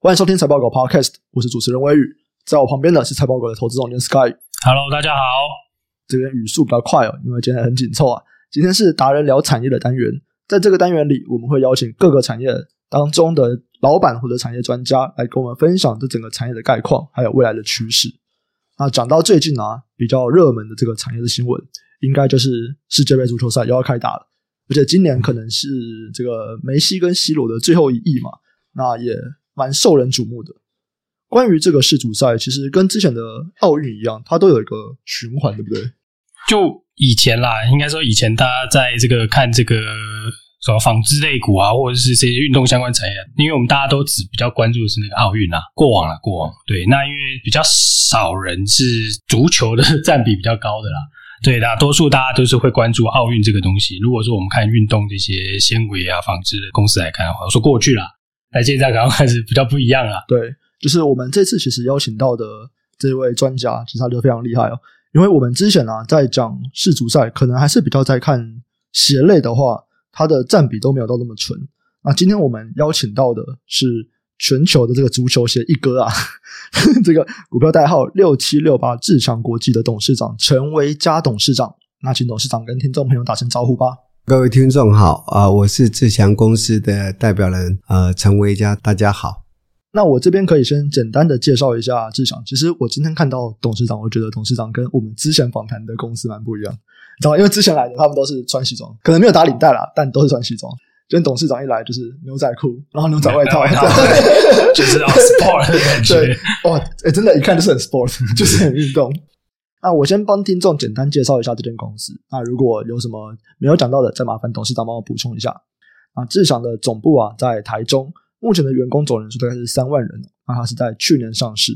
欢迎收听财报狗 Podcast，我是主持人威宇，在我旁边的是财报狗的投资总监 Sky。Hello，大家好。这边语速比较快哦，因为今天很紧凑啊。今天是达人聊产业的单元，在这个单元里，我们会邀请各个产业当中的老板或者产业专家来跟我们分享这整个产业的概况，还有未来的趋势。那讲到最近啊，比较热门的这个产业的新闻，应该就是世界杯足球赛又要开打了，而且今年可能是这个梅西跟 C 罗的最后一役嘛，那也蛮受人瞩目的。关于这个世足赛，其实跟之前的奥运一样，它都有一个循环，对不对？就以前啦，应该说以前大家在这个看这个什么纺织类股啊，或者是这些运动相关产业，因为我们大家都只比较关注的是那个奥运啊，过往了过往。对，那因为比较少人是足球的 占比比较高的啦，对，大多数大家都是会关注奥运这个东西。如果说我们看运动这些纤维啊、纺织的公司来看的话，我说过去啦，那现在刚刚开始比较不一样了。对，就是我们这次其实邀请到的这位专家，其实他就非常厉害哦。因为我们之前啊，在讲世足赛，可能还是比较在看鞋类的话，它的占比都没有到那么纯。那今天我们邀请到的是全球的这个足球鞋一哥啊，这个股票代号六七六八志强国际的董事长陈维嘉董事长。那请董事长跟听众朋友打声招呼吧。各位听众好啊，我是志强公司的代表人呃陈维佳，大家好。那我这边可以先简单的介绍一下志强。其实我今天看到董事长，我觉得董事长跟我们之前访谈的公司蛮不一样，你知道吗？因为之前来的他们都是穿西装，可能没有打领带啦，但都是穿西装。今天董事长一来就是牛仔裤，然后牛仔外套，就是 sport 的感觉。对，哇，哎，真的，一看就是很 sport，就是很运动。那我先帮听众简单介绍一下这间公司。那如果有什么没有讲到的，再麻烦董事长帮我补充一下。啊，志强的总部啊在台中。目前的员工总人数大概是三万人，那它是在去年上市。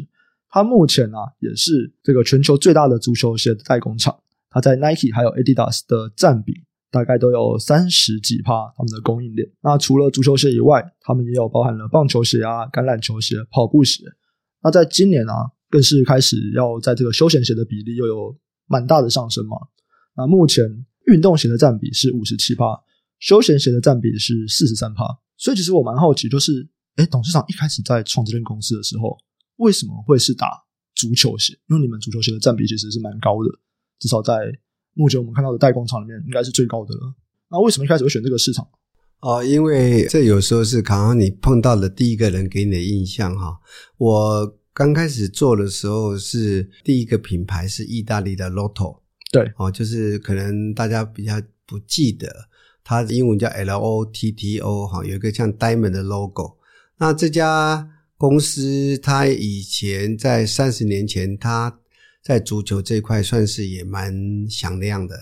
它目前啊也是这个全球最大的足球鞋的代工厂，它在 Nike 还有 Adidas 的占比大概都有三十几趴，他们的供应链。那除了足球鞋以外，他们也有包含了棒球鞋啊、橄榄球鞋、跑步鞋。那在今年啊，更是开始要在这个休闲鞋的比例又有蛮大的上升嘛。那目前运动鞋的占比是五十七趴，休闲鞋的占比是四十三趴。所以其实我蛮好奇，就是，诶，董事长一开始在创这间公司的时候，为什么会是打足球鞋？因为你们足球鞋的占比其实是蛮高的，至少在目前我们看到的代工厂里面，应该是最高的了。那为什么一开始会选这个市场？哦，因为这有时候是刚刚你碰到的第一个人给你的印象哈。我刚开始做的时候是第一个品牌是意大利的 Lotto，对，哦，就是可能大家比较不记得。它的英文叫 L O T T O 哈，有一个像 Diamond 的 logo。那这家公司它以前在三十年前，它在足球这一块算是也蛮响亮的。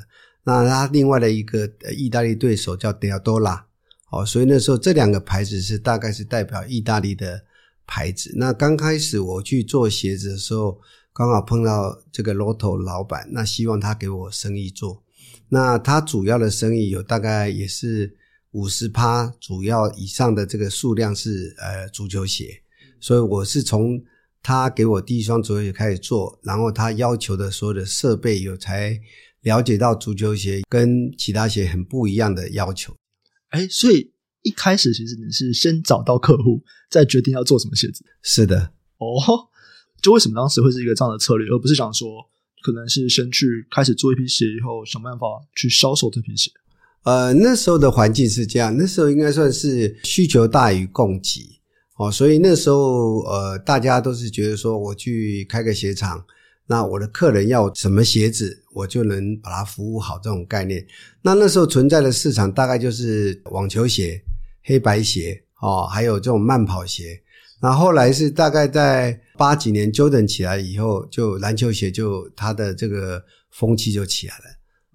那它另外的一个意大利对手叫 Diadora，哦，所以那时候这两个牌子是大概是代表意大利的牌子。那刚开始我去做鞋子的时候，刚好碰到这个 Lotto 老板，那希望他给我生意做。那他主要的生意有大概也是五十趴，主要以上的这个数量是呃足球鞋，所以我是从他给我第一双足球鞋开始做，然后他要求的所有的设备有才了解到足球鞋跟其他鞋很不一样的要求。哎，所以一开始其实你是先找到客户，再决定要做什么鞋子。是的，哦，就为什么当时会是一个这样的策略，而不是想说。可能是先去开始做一批鞋，以后想办法去销售这批鞋。呃，那时候的环境是这样，那时候应该算是需求大于供给哦，所以那时候呃，大家都是觉得说，我去开个鞋厂，那我的客人要什么鞋子，我就能把它服务好这种概念。那那时候存在的市场大概就是网球鞋、黑白鞋哦，还有这种慢跑鞋。那后来是大概在八几年，Jordan 起来以后，就篮球鞋就它的这个风气就起来了。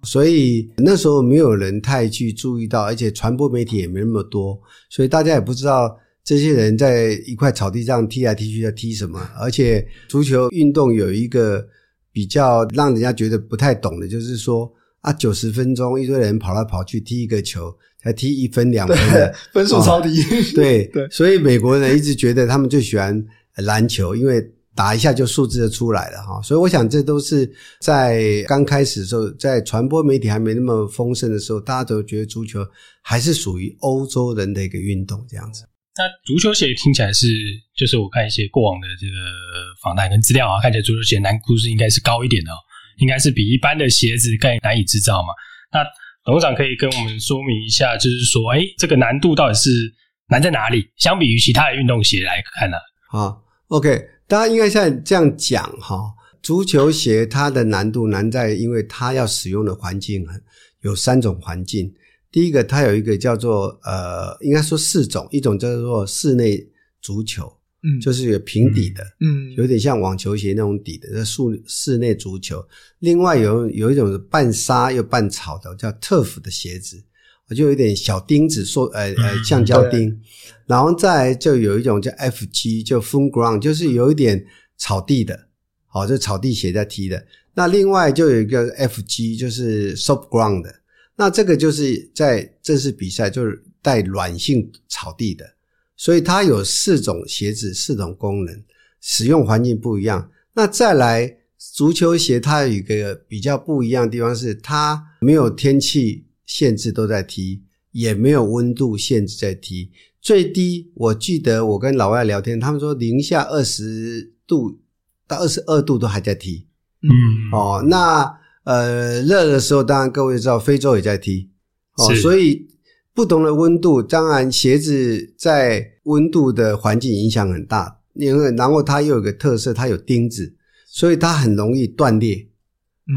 所以那时候没有人太去注意到，而且传播媒体也没那么多，所以大家也不知道这些人在一块草地上踢来踢去在踢什么。而且足球运动有一个比较让人家觉得不太懂的，就是说啊，九十分钟一堆人跑来跑去踢一个球。才踢一分两分的 分数超低，哦，对 对，所以美国人一直觉得他们最喜欢篮球，因为打一下就数字就出来了哈。所以我想这都是在刚开始的时候，在传播媒体还没那么丰盛的时候，大家都觉得足球还是属于欧洲人的一个运动这样子。那足球鞋听起来是，就是我看一些过往的这个访谈跟资料啊，看起来足球鞋难度是应该是高一点的哦，应该是比一般的鞋子更难以制造嘛。那董事长可以跟我们说明一下，就是说，哎，这个难度到底是难在哪里？相比于其他的运动鞋来看呢？好，OK，大家应该像这样讲哈，足球鞋它的难度难在，因为它要使用的环境很有三种环境。第一个，它有一个叫做呃，应该说四种，一种叫做室内足球，嗯，就是有平底的，嗯，有点像网球鞋那种底的，在室室内足球。另外有有一种是半沙又半草的，叫 turf 的鞋子，就有点小钉子，说呃呃橡胶钉。然后再就有一种叫 FG，就 full ground，就是有一点草地的，好，就草地鞋在踢的。那另外就有一个 FG，就是 soft ground 的。那这个就是在正式比赛，就是带软性草地的，所以它有四种鞋子，四种功能，使用环境不一样。那再来，足球鞋它有一个比较不一样的地方是，它没有天气限制都在踢，也没有温度限制在踢，最低我记得我跟老外聊天，他们说零下二十度到二十二度都还在踢。嗯，哦，那。呃，热的时候，当然各位知道，非洲也在踢哦，所以不同的温度，当然鞋子在温度的环境影响很大。因为然后它又有个特色，它有钉子，所以它很容易断裂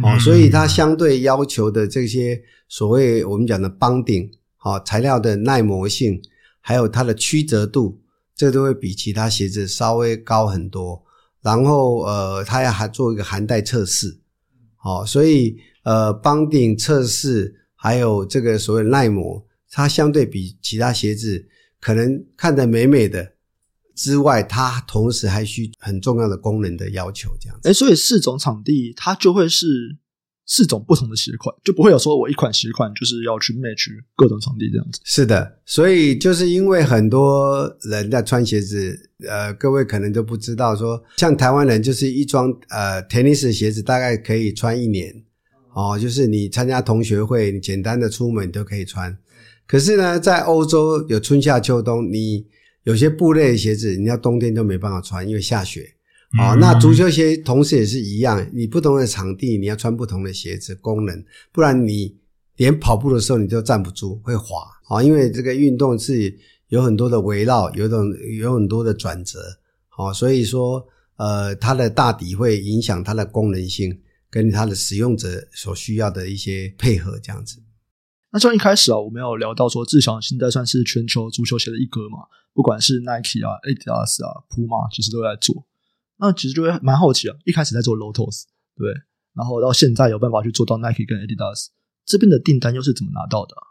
哦，嗯、所以它相对要求的这些所谓我们讲的 bonding 好材料的耐磨性，还有它的曲折度，这都会比其他鞋子稍微高很多。然后呃，它要还做一个含带测试。好，所以呃，帮顶测试还有这个所谓耐磨，它相对比其他鞋子可能看得美美的之外，它同时还需很重要的功能的要求，这样子。诶，所以四种场地它就会是四种不同的鞋款，就不会有说我一款鞋款就是要去 match 各种场地这样子。是的，所以就是因为很多人在穿鞋子。呃，各位可能都不知道说，说像台湾人就是一双呃 tennis 鞋子，大概可以穿一年哦。就是你参加同学会，你简单的出门你都可以穿。可是呢，在欧洲有春夏秋冬，你有些布类的鞋子，你要冬天都没办法穿，因为下雪。哦，那足球鞋同时也是一样，你不同的场地你要穿不同的鞋子功能，不然你连跑步的时候你都站不住，会滑。哦，因为这个运动是。有很多的围绕，有种有很多的转折，好，所以说，呃，它的大底会影响它的功能性，跟它的使用者所需要的一些配合，这样子。那像一开始啊，我们有聊到说，志祥现在算是全球足球鞋的一哥嘛，不管是 Nike 啊、Adidas 啊、Puma，其实都在做。那其实就会蛮好奇啊，一开始在做 Lotus，对，然后到现在有办法去做到 Nike 跟 Adidas 这边的订单又是怎么拿到的啊？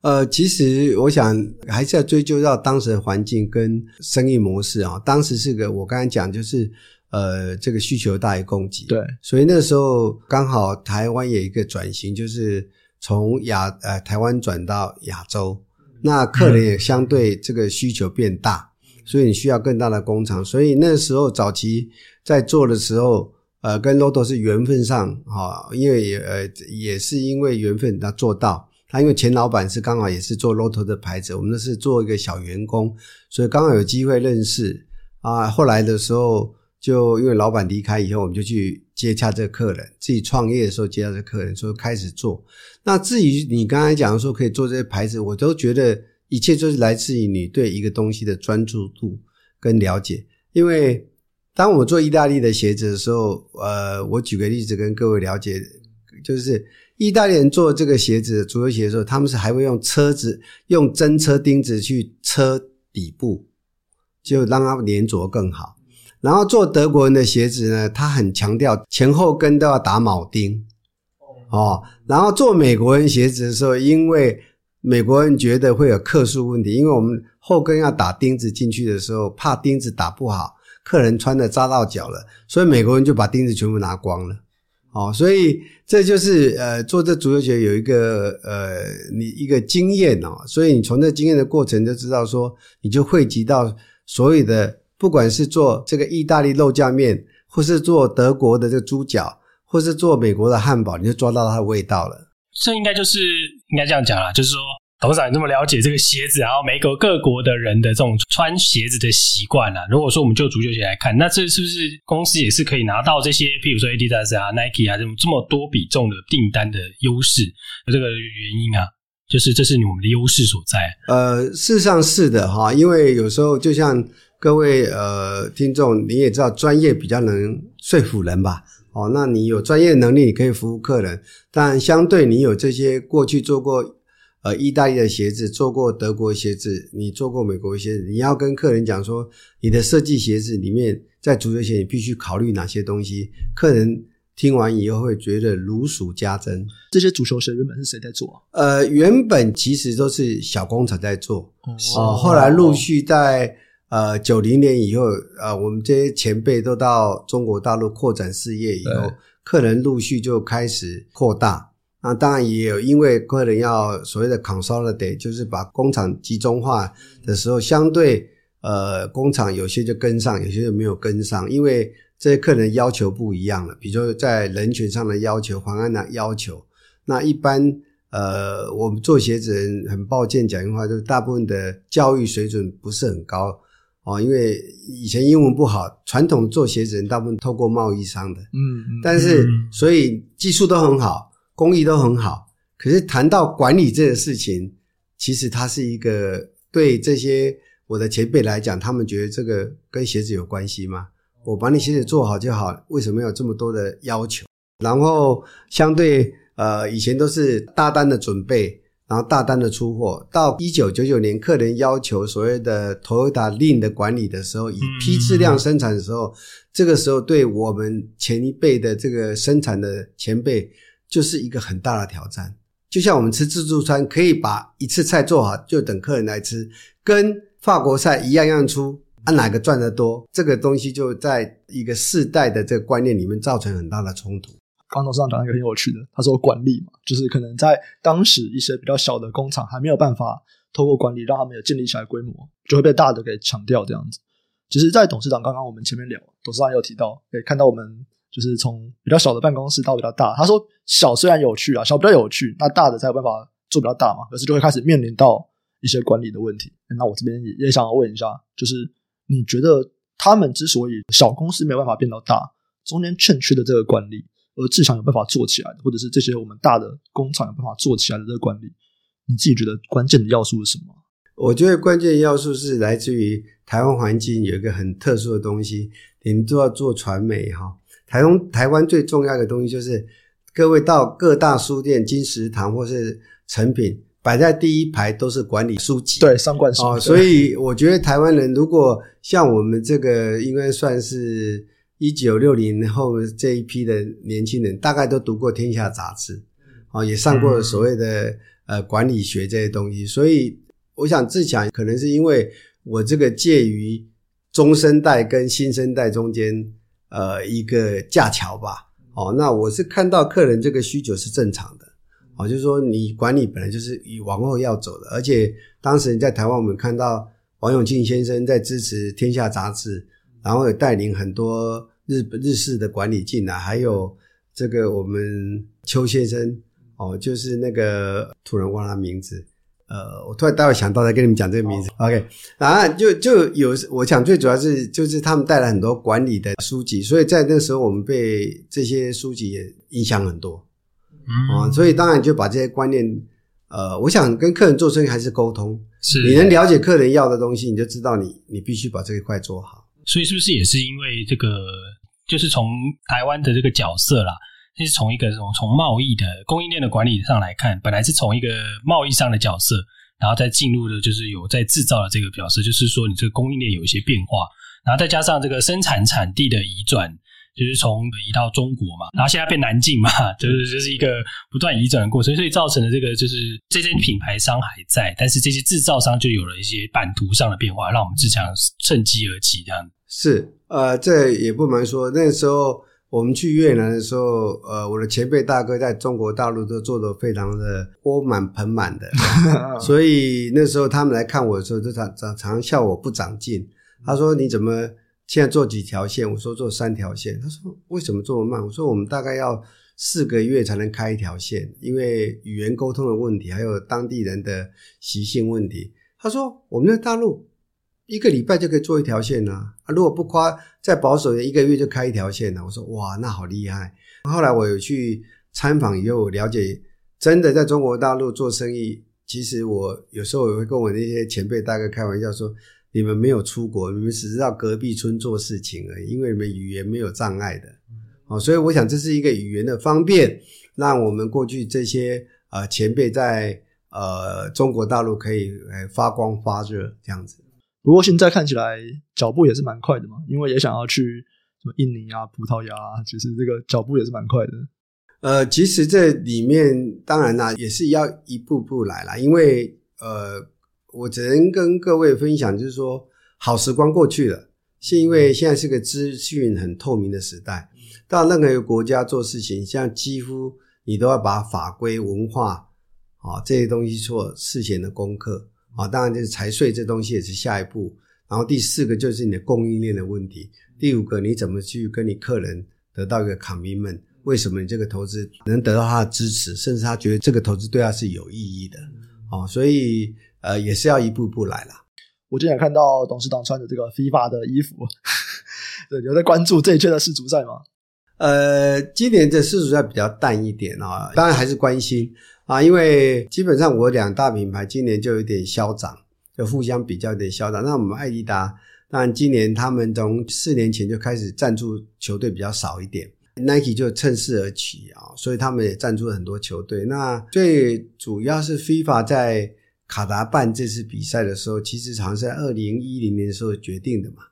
呃，其实我想还是要追究到当时的环境跟生意模式啊。当时是个我刚才讲，就是呃，这个需求大于供给，对，所以那时候刚好台湾有一个转型，就是从亚呃台湾转到亚洲，那客人也相对这个需求变大，所以你需要更大的工厂。所以那时候早期在做的时候，呃，跟 Lotto 是缘分上哈，因为也呃也是因为缘分他做到。他因为前老板是刚好也是做 Lotto 的牌子，我们那是做一个小员工，所以刚好有机会认识啊。后来的时候，就因为老板离开以后，我们就去接洽这个客人。自己创业的时候接洽这客人，所以开始做。那至于你刚才讲说可以做这些牌子，我都觉得一切都是来自于你对一个东西的专注度跟了解。因为当我做意大利的鞋子的时候，呃，我举个例子跟各位了解，就是。意大利人做这个鞋子，足球鞋的时候，他们是还会用车子，用真车钉子去车底部，就让它粘着更好。然后做德国人的鞋子呢，他很强调前后跟都要打铆钉，哦。然后做美国人鞋子的时候，因为美国人觉得会有克数问题，因为我们后跟要打钉子进去的时候，怕钉子打不好，客人穿的扎到脚了，所以美国人就把钉子全部拿光了。哦，所以这就是呃，做这足球鞋有一个呃，你一个经验哦，所以你从这经验的过程就知道说，你就汇集到所有的，不管是做这个意大利肉酱面，或是做德国的这个猪脚，或是做美国的汉堡，你就抓到它的味道了。这应该就是应该这样讲啦，就是说董事长这么了解这个鞋子，然后每个各国的人的这种穿鞋子的习惯啊。如果说我们就足球鞋来看，那这是不是公司也是可以拿到这些，譬如说 Adidas 啊、Nike 啊这种这么多比重的订单的优势？这个原因啊，就是这是我们的优势所在。呃，事实上是的哈，因为有时候就像各位呃听众，你也知道，专业比较能说服人吧？哦，那你有专业能力，你可以服务客人，但相对你有这些过去做过。呃，意大利的鞋子做过，德国鞋子，你做过美国鞋子，你要跟客人讲说，你的设计鞋子里面，在足球鞋你必须考虑哪些东西？客人听完以后会觉得如数家珍。这些足球鞋原本是谁在做？呃，原本其实都是小工厂在做，哦，呃、后来陆续在呃九零年以后，呃，我们这些前辈都到中国大陆扩展事业以后，客人陆续就开始扩大。那当然也有，因为客人要所谓的 consolidate，就是把工厂集中化的时候，相对呃工厂有些就跟上，有些就没有跟上，因为这些客人要求不一样了。比如说在人权上的要求、环安的要求，那一般呃我们做鞋子人很抱歉讲一句话，就是大部分的教育水准不是很高哦，因为以前英文不好，传统做鞋子人大部分透过贸易商的，嗯，但是所以技术都很好。工艺都很好，可是谈到管理这个事情，其实它是一个对这些我的前辈来讲，他们觉得这个跟鞋子有关系吗？我把你鞋子做好就好，为什么有这么多的要求？然后相对呃，以前都是大单的准备，然后大单的出货。到一九九九年，客人要求所谓的 Toyota Lean 的管理的时候，以批次量生产的时候，这个时候对我们前一辈的这个生产的前辈。就是一个很大的挑战，就像我们吃自助餐，可以把一次菜做好，就等客人来吃，跟法国菜一样样出，按哪个赚得多，这个东西就在一个世代的这个观念里面造成很大的冲突。刚董事长讲一个很有趣的，他说管理嘛，就是可能在当时一些比较小的工厂还没有办法透过管理让他们有建立起来规模，就会被大的给抢掉这样子。其实，在董事长刚刚我们前面聊，董事长有提到，可以看到我们。就是从比较小的办公室到比较大，他说小虽然有趣啊，小比较有趣，那大的才有办法做比较大嘛，可是就会开始面临到一些管理的问题。那我这边也也想要问一下，就是你觉得他们之所以小公司没有办法变到大，中间欠缺的这个管理，而志祥有办法做起来的，或者是这些我们大的工厂有办法做起来的这个管理，你自己觉得关键的要素是什么？我觉得关键要素是来自于台湾环境有一个很特殊的东西，你们都要做传媒哈。台湾台湾最重要的东西就是，各位到各大书店、金石堂或是成品，摆在第一排都是管理书籍，对，商管书。哦，所以我觉得台湾人如果像我们这个，应该算是一九六零后这一批的年轻人，大概都读过《天下》杂志，哦，也上过所谓的呃管理学这些东西。所以我想自强，可能是因为我这个介于中生代跟新生代中间。呃，一个架桥吧，哦，那我是看到客人这个需求是正常的，哦，就是说你管理本来就是以往后要走的，而且当时在台湾，我们看到王永庆先生在支持《天下》杂志，然后也带领很多日日式的管理进来，还有这个我们邱先生，哦，就是那个突然忘了他名字。呃，我突然待会想到再跟你们讲这个名字。Oh. OK，然后就就有，我想最主要是就是他们带来很多管理的书籍，所以在那时候我们被这些书籍也影响很多。嗯、哦，所以当然就把这些观念，呃，我想跟客人做生意还是沟通，是你能了解客人要的东西，你就知道你你必须把这一块做好。所以是不是也是因为这个，就是从台湾的这个角色啦？就是从一个从从贸易的供应链的管理上来看，本来是从一个贸易上的角色，然后再进入的就是有在制造的这个角色，就是说你这个供应链有一些变化，然后再加上这个生产产地的移转，就是从移到中国嘛，然后现在变南进嘛，就是就是一个不断移转的过程，所以造成的这个就是这些品牌商还在，但是这些制造商就有了一些版图上的变化，让我们志强趁机而起这样。是，呃，这也不瞒说，那时候。我们去越南的时候，呃，我的前辈大哥在中国大陆都做的非常的钵满盆满的，所以那时候他们来看我的时候，就常常常笑我不长进。他说：“你怎么现在做几条线？”我说：“做三条线。”他说：“为什么这么慢？”我说：“我们大概要四个月才能开一条线，因为语言沟通的问题，还有当地人的习性问题。他说：“我们在大陆一个礼拜就可以做一条线呢、啊，啊，如果不夸再保守的一个月就开一条线呢、啊。”我说：“哇，那好厉害。”后来我有去参访以后，我了解真的在中国大陆做生意，其实我有时候也会跟我那些前辈大哥开玩笑说：“你们没有出国，你们只是到隔壁村做事情而已，因为你们语言没有障碍的。”哦，所以我想这是一个语言的方便，让我们过去这些呃前辈在。呃，中国大陆可以呃发光发热这样子，不过现在看起来脚步也是蛮快的嘛，因为也想要去什么印尼啊、葡萄牙啊，其实这个脚步也是蛮快的。呃，其实这里面当然啦，也是要一步步来啦，因为呃，我只能跟各位分享，就是说好时光过去了，是因为现在是个资讯很透明的时代，到任何一个国家做事情，像几乎你都要把法规文化。啊，这些东西做事前的功课啊，当然就是财税这东西也是下一步。然后第四个就是你的供应链的问题，第五个你怎么去跟你客人得到一个 commitment？为什么你这个投资能得到他的支持，甚至他觉得这个投资对他是有意义的？啊，所以呃也是要一步步来啦。我今天看到董事长穿着这个 FIFA 的衣服，对，有在关注这一届的世足赛吗？呃，今年的世足赛比较淡一点啊，当然还是关心。啊，因为基本上我两大品牌今年就有点消长，就互相比较有点消长。那我们爱迪达，当然今年他们从四年前就开始赞助球队比较少一点，Nike 就趁势而起啊，所以他们也赞助了很多球队。那最主要是 FIFA 在卡达办这次比赛的时候，其实好像是在二零一零年的时候决定的嘛，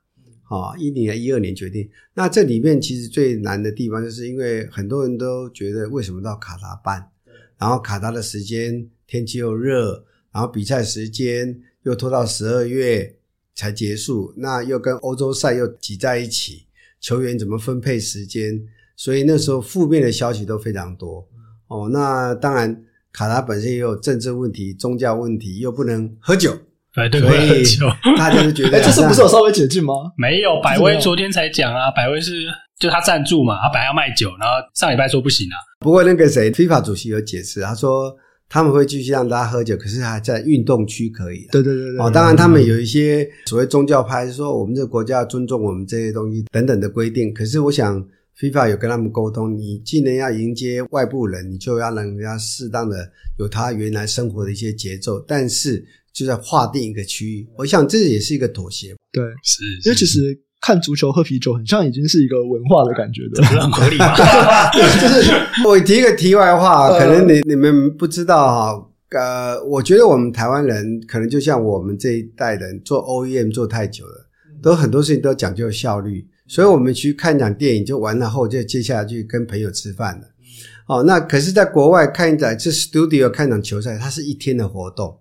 啊，一零年、一二年决定。那这里面其实最难的地方，就是因为很多人都觉得为什么到卡达办？然后卡达的时间天气又热，然后比赛时间又拖到十二月才结束，那又跟欧洲赛又挤在一起，球员怎么分配时间？所以那时候负面的消息都非常多。哦，那当然卡达本身也有政治问题、宗教问题，又不能喝酒，对对，所以大家就觉得，这次不是有稍微解禁吗？没有，百威昨天才讲啊，百威是。就他赞助嘛，他本来要卖酒，然后上礼拜说不行啊。不过那个谁，FIFA 主席有解释，他说他们会继续让大家喝酒，可是还在运动区可以。对对对对。哦，当然他们有一些所谓宗教派说，我们这个国家要尊重我们这些东西等等的规定。可是我想，FIFA 有跟他们沟通，你既然要迎接外部人，你就要让人家适当的有他原来生活的一些节奏，但是就在划定一个区域。我想这也是一个妥协。对，是，因为其实。看足球喝啤酒，很像已经是一个文化的感觉的，很合理嘛。就是我提一个题外话，可能你你们不知道哈。呃，我觉得我们台湾人可能就像我们这一代人做 OEM 做太久了，都很多事情都讲究效率，所以我们去看一场电影就完了后，就接下来去跟朋友吃饭了。哦，那可是在国外看一场，这 studio 看一场球赛，它是一天的活动。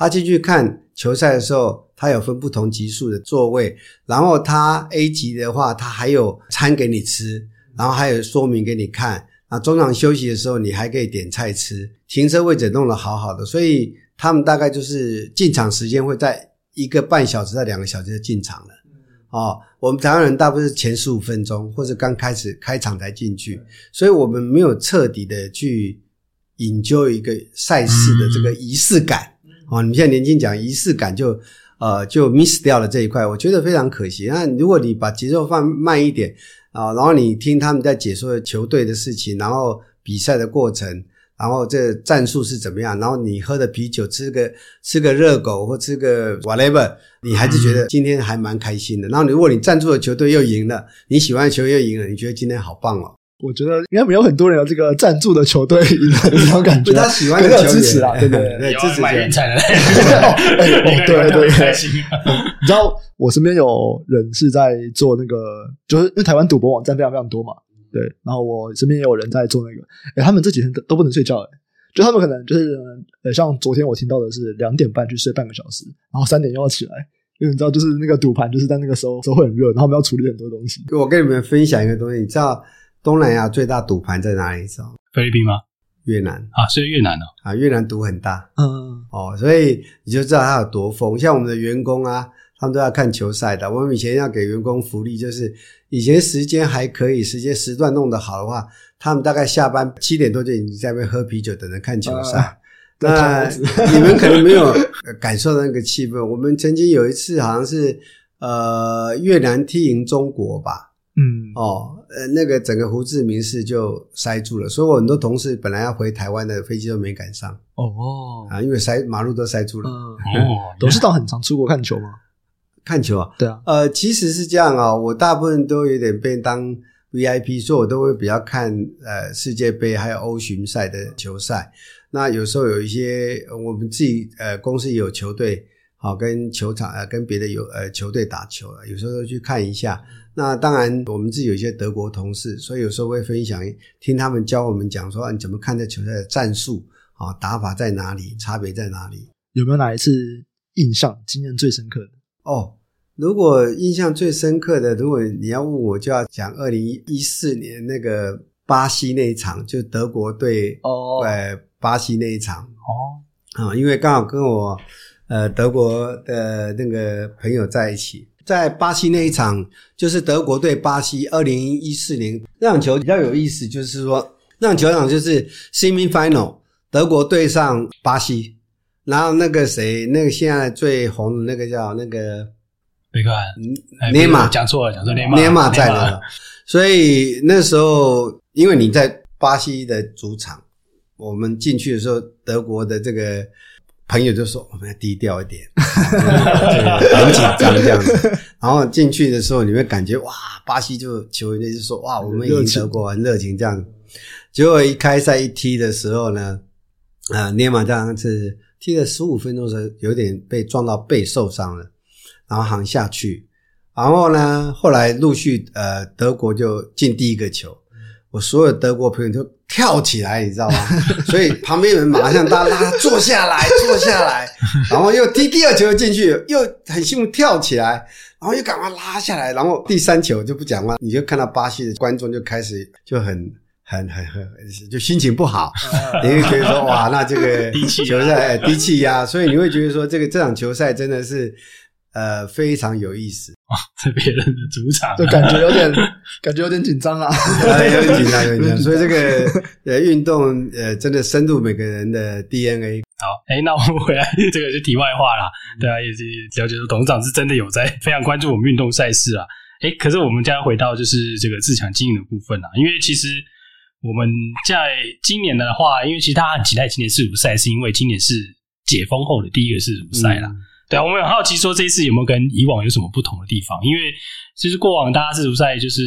他进去看球赛的时候，他有分不同级数的座位，然后他 A 级的话，他还有餐给你吃，然后还有说明给你看。啊中场休息的时候，你还可以点菜吃，停车位置弄得好好的，所以他们大概就是进场时间会在一个半小时到两个小时就进场了。哦，我们台湾人大部分是前十五分钟或者刚开始开场才进去，所以我们没有彻底的去研究一个赛事的这个仪式感。哦，你们现在年轻讲仪式感就，呃，就 miss 掉了这一块，我觉得非常可惜。那如果你把节奏放慢一点啊，呃，然后你听他们在解说球队的事情，然后比赛的过程，然后这战术是怎么样，然后你喝的啤酒，吃个吃个热狗或吃个 whatever，你还是觉得今天还蛮开心的。然后如果你赞助的球队又赢了，你喜欢的球又赢了，你觉得今天好棒哦。我觉得应该没有很多人有这个赞助的球队赢的这种感觉，他喜欢的球支持啊，对对？对，支持买联赛的，对对。对，你知道我身边有人是在做那个，就是因为台湾赌博网站非常非常多嘛，对，然后我身边也有人在做那个，诶他们这几天都都不能睡觉，诶就他们可能就是呃，像昨天我听到的是两点半去睡半个小时，然后三点又要起来，因为你知道，就是那个赌盘就是在那个时候时候会很热，然后我们要处理很多东西。我跟你们分享一个东西，你知道？东南亚最大赌盘在哪里？知道？菲律宾吗？越南啊，是越南哦。啊，越南赌很大。嗯，哦，所以你就知道它有多疯。像我们的员工啊，他们都要看球赛的。我们以前要给员工福利，就是以前时间还可以，时间时段弄得好的话，他们大概下班七点多就已经在那边喝啤酒，等着看球赛。啊、那你们可能没有感受到那个气氛。我们曾经有一次，好像是呃越南踢赢中国吧。嗯哦，呃，那个整个胡志明市就塞住了，所以我很多同事本来要回台湾的飞机都没赶上。哦啊，因为塞马路都塞住了。哦，董事长很常出国看球吗？看球啊？对啊。呃，其实是这样啊，我大部分都有点被当 VIP，所以我都会比较看呃世界杯还有欧巡赛的球赛。那有时候有一些我们自己呃公司也有球队，好跟球场呃跟别的有呃球队打球，有时候都去看一下。那当然，我们自己有一些德国同事，所以有时候会分享，听他们教我们讲说，啊，你怎么看这球赛的战术啊，打法在哪里，差别在哪里？有没有哪一次印象、经验最深刻的？哦，如果印象最深刻的，如果你要问我，就要讲二零一四年那个巴西那一场，就德国对哦，呃，巴西那一场哦，啊，因为刚好跟我呃德国的那个朋友在一起。在巴西那一场，就是德国对巴西，二零一四年那场球比较有意思，就是说那场球场就是 semi final，德国对上巴西，然后那个谁，那个现在最红的那个叫那个贝克汉，内马讲错了，讲错内马，内马在了，所以那时候因为你在巴西的主场，我们进去的时候，德国的这个。朋友就说：“我们要低调一点，很紧张这样子。然后进去的时候，你会感觉哇，巴西就球员就说哇，我们已经德国很热情这样。结果一开赛一踢的时候呢，啊，涅马这样子踢了十五分钟的时候，有点被撞到背受伤了，然后行下去。然后呢，后来陆续呃，德国就进第一个球。我所有德国朋友都。”跳起来，你知道吗？所以旁边人马上大家拉他坐下来，坐下来，然后又踢第二球进去，又很兴奋跳起来，然后又赶快拉下来，然后第三球就不讲话，你就看到巴西的观众就开始就很很很很就心情不好，你会觉得说哇，那这个 球赛低气压，所以你会觉得说这个这场球赛真的是。呃，非常有意思啊，在别人的主场，就感觉有点，感觉有点紧张啊，有点紧张，有点紧张。所以这个呃运动呃真的深入每个人的 DNA。好，哎，那我们回来，这个是题外话啦。对啊，也是了解说董事长是真的有在非常关注我们运动赛事啊。哎，可是我们将要回到就是这个自强经营的部分啊，因为其实我们在今年的话，因为其实大家很期待今年世足赛，是因为今年是解封后的第一个世足赛啦。嗯对啊，我们很好奇，说这一次有没有跟以往有什么不同的地方？因为其实过往大家世足赛就是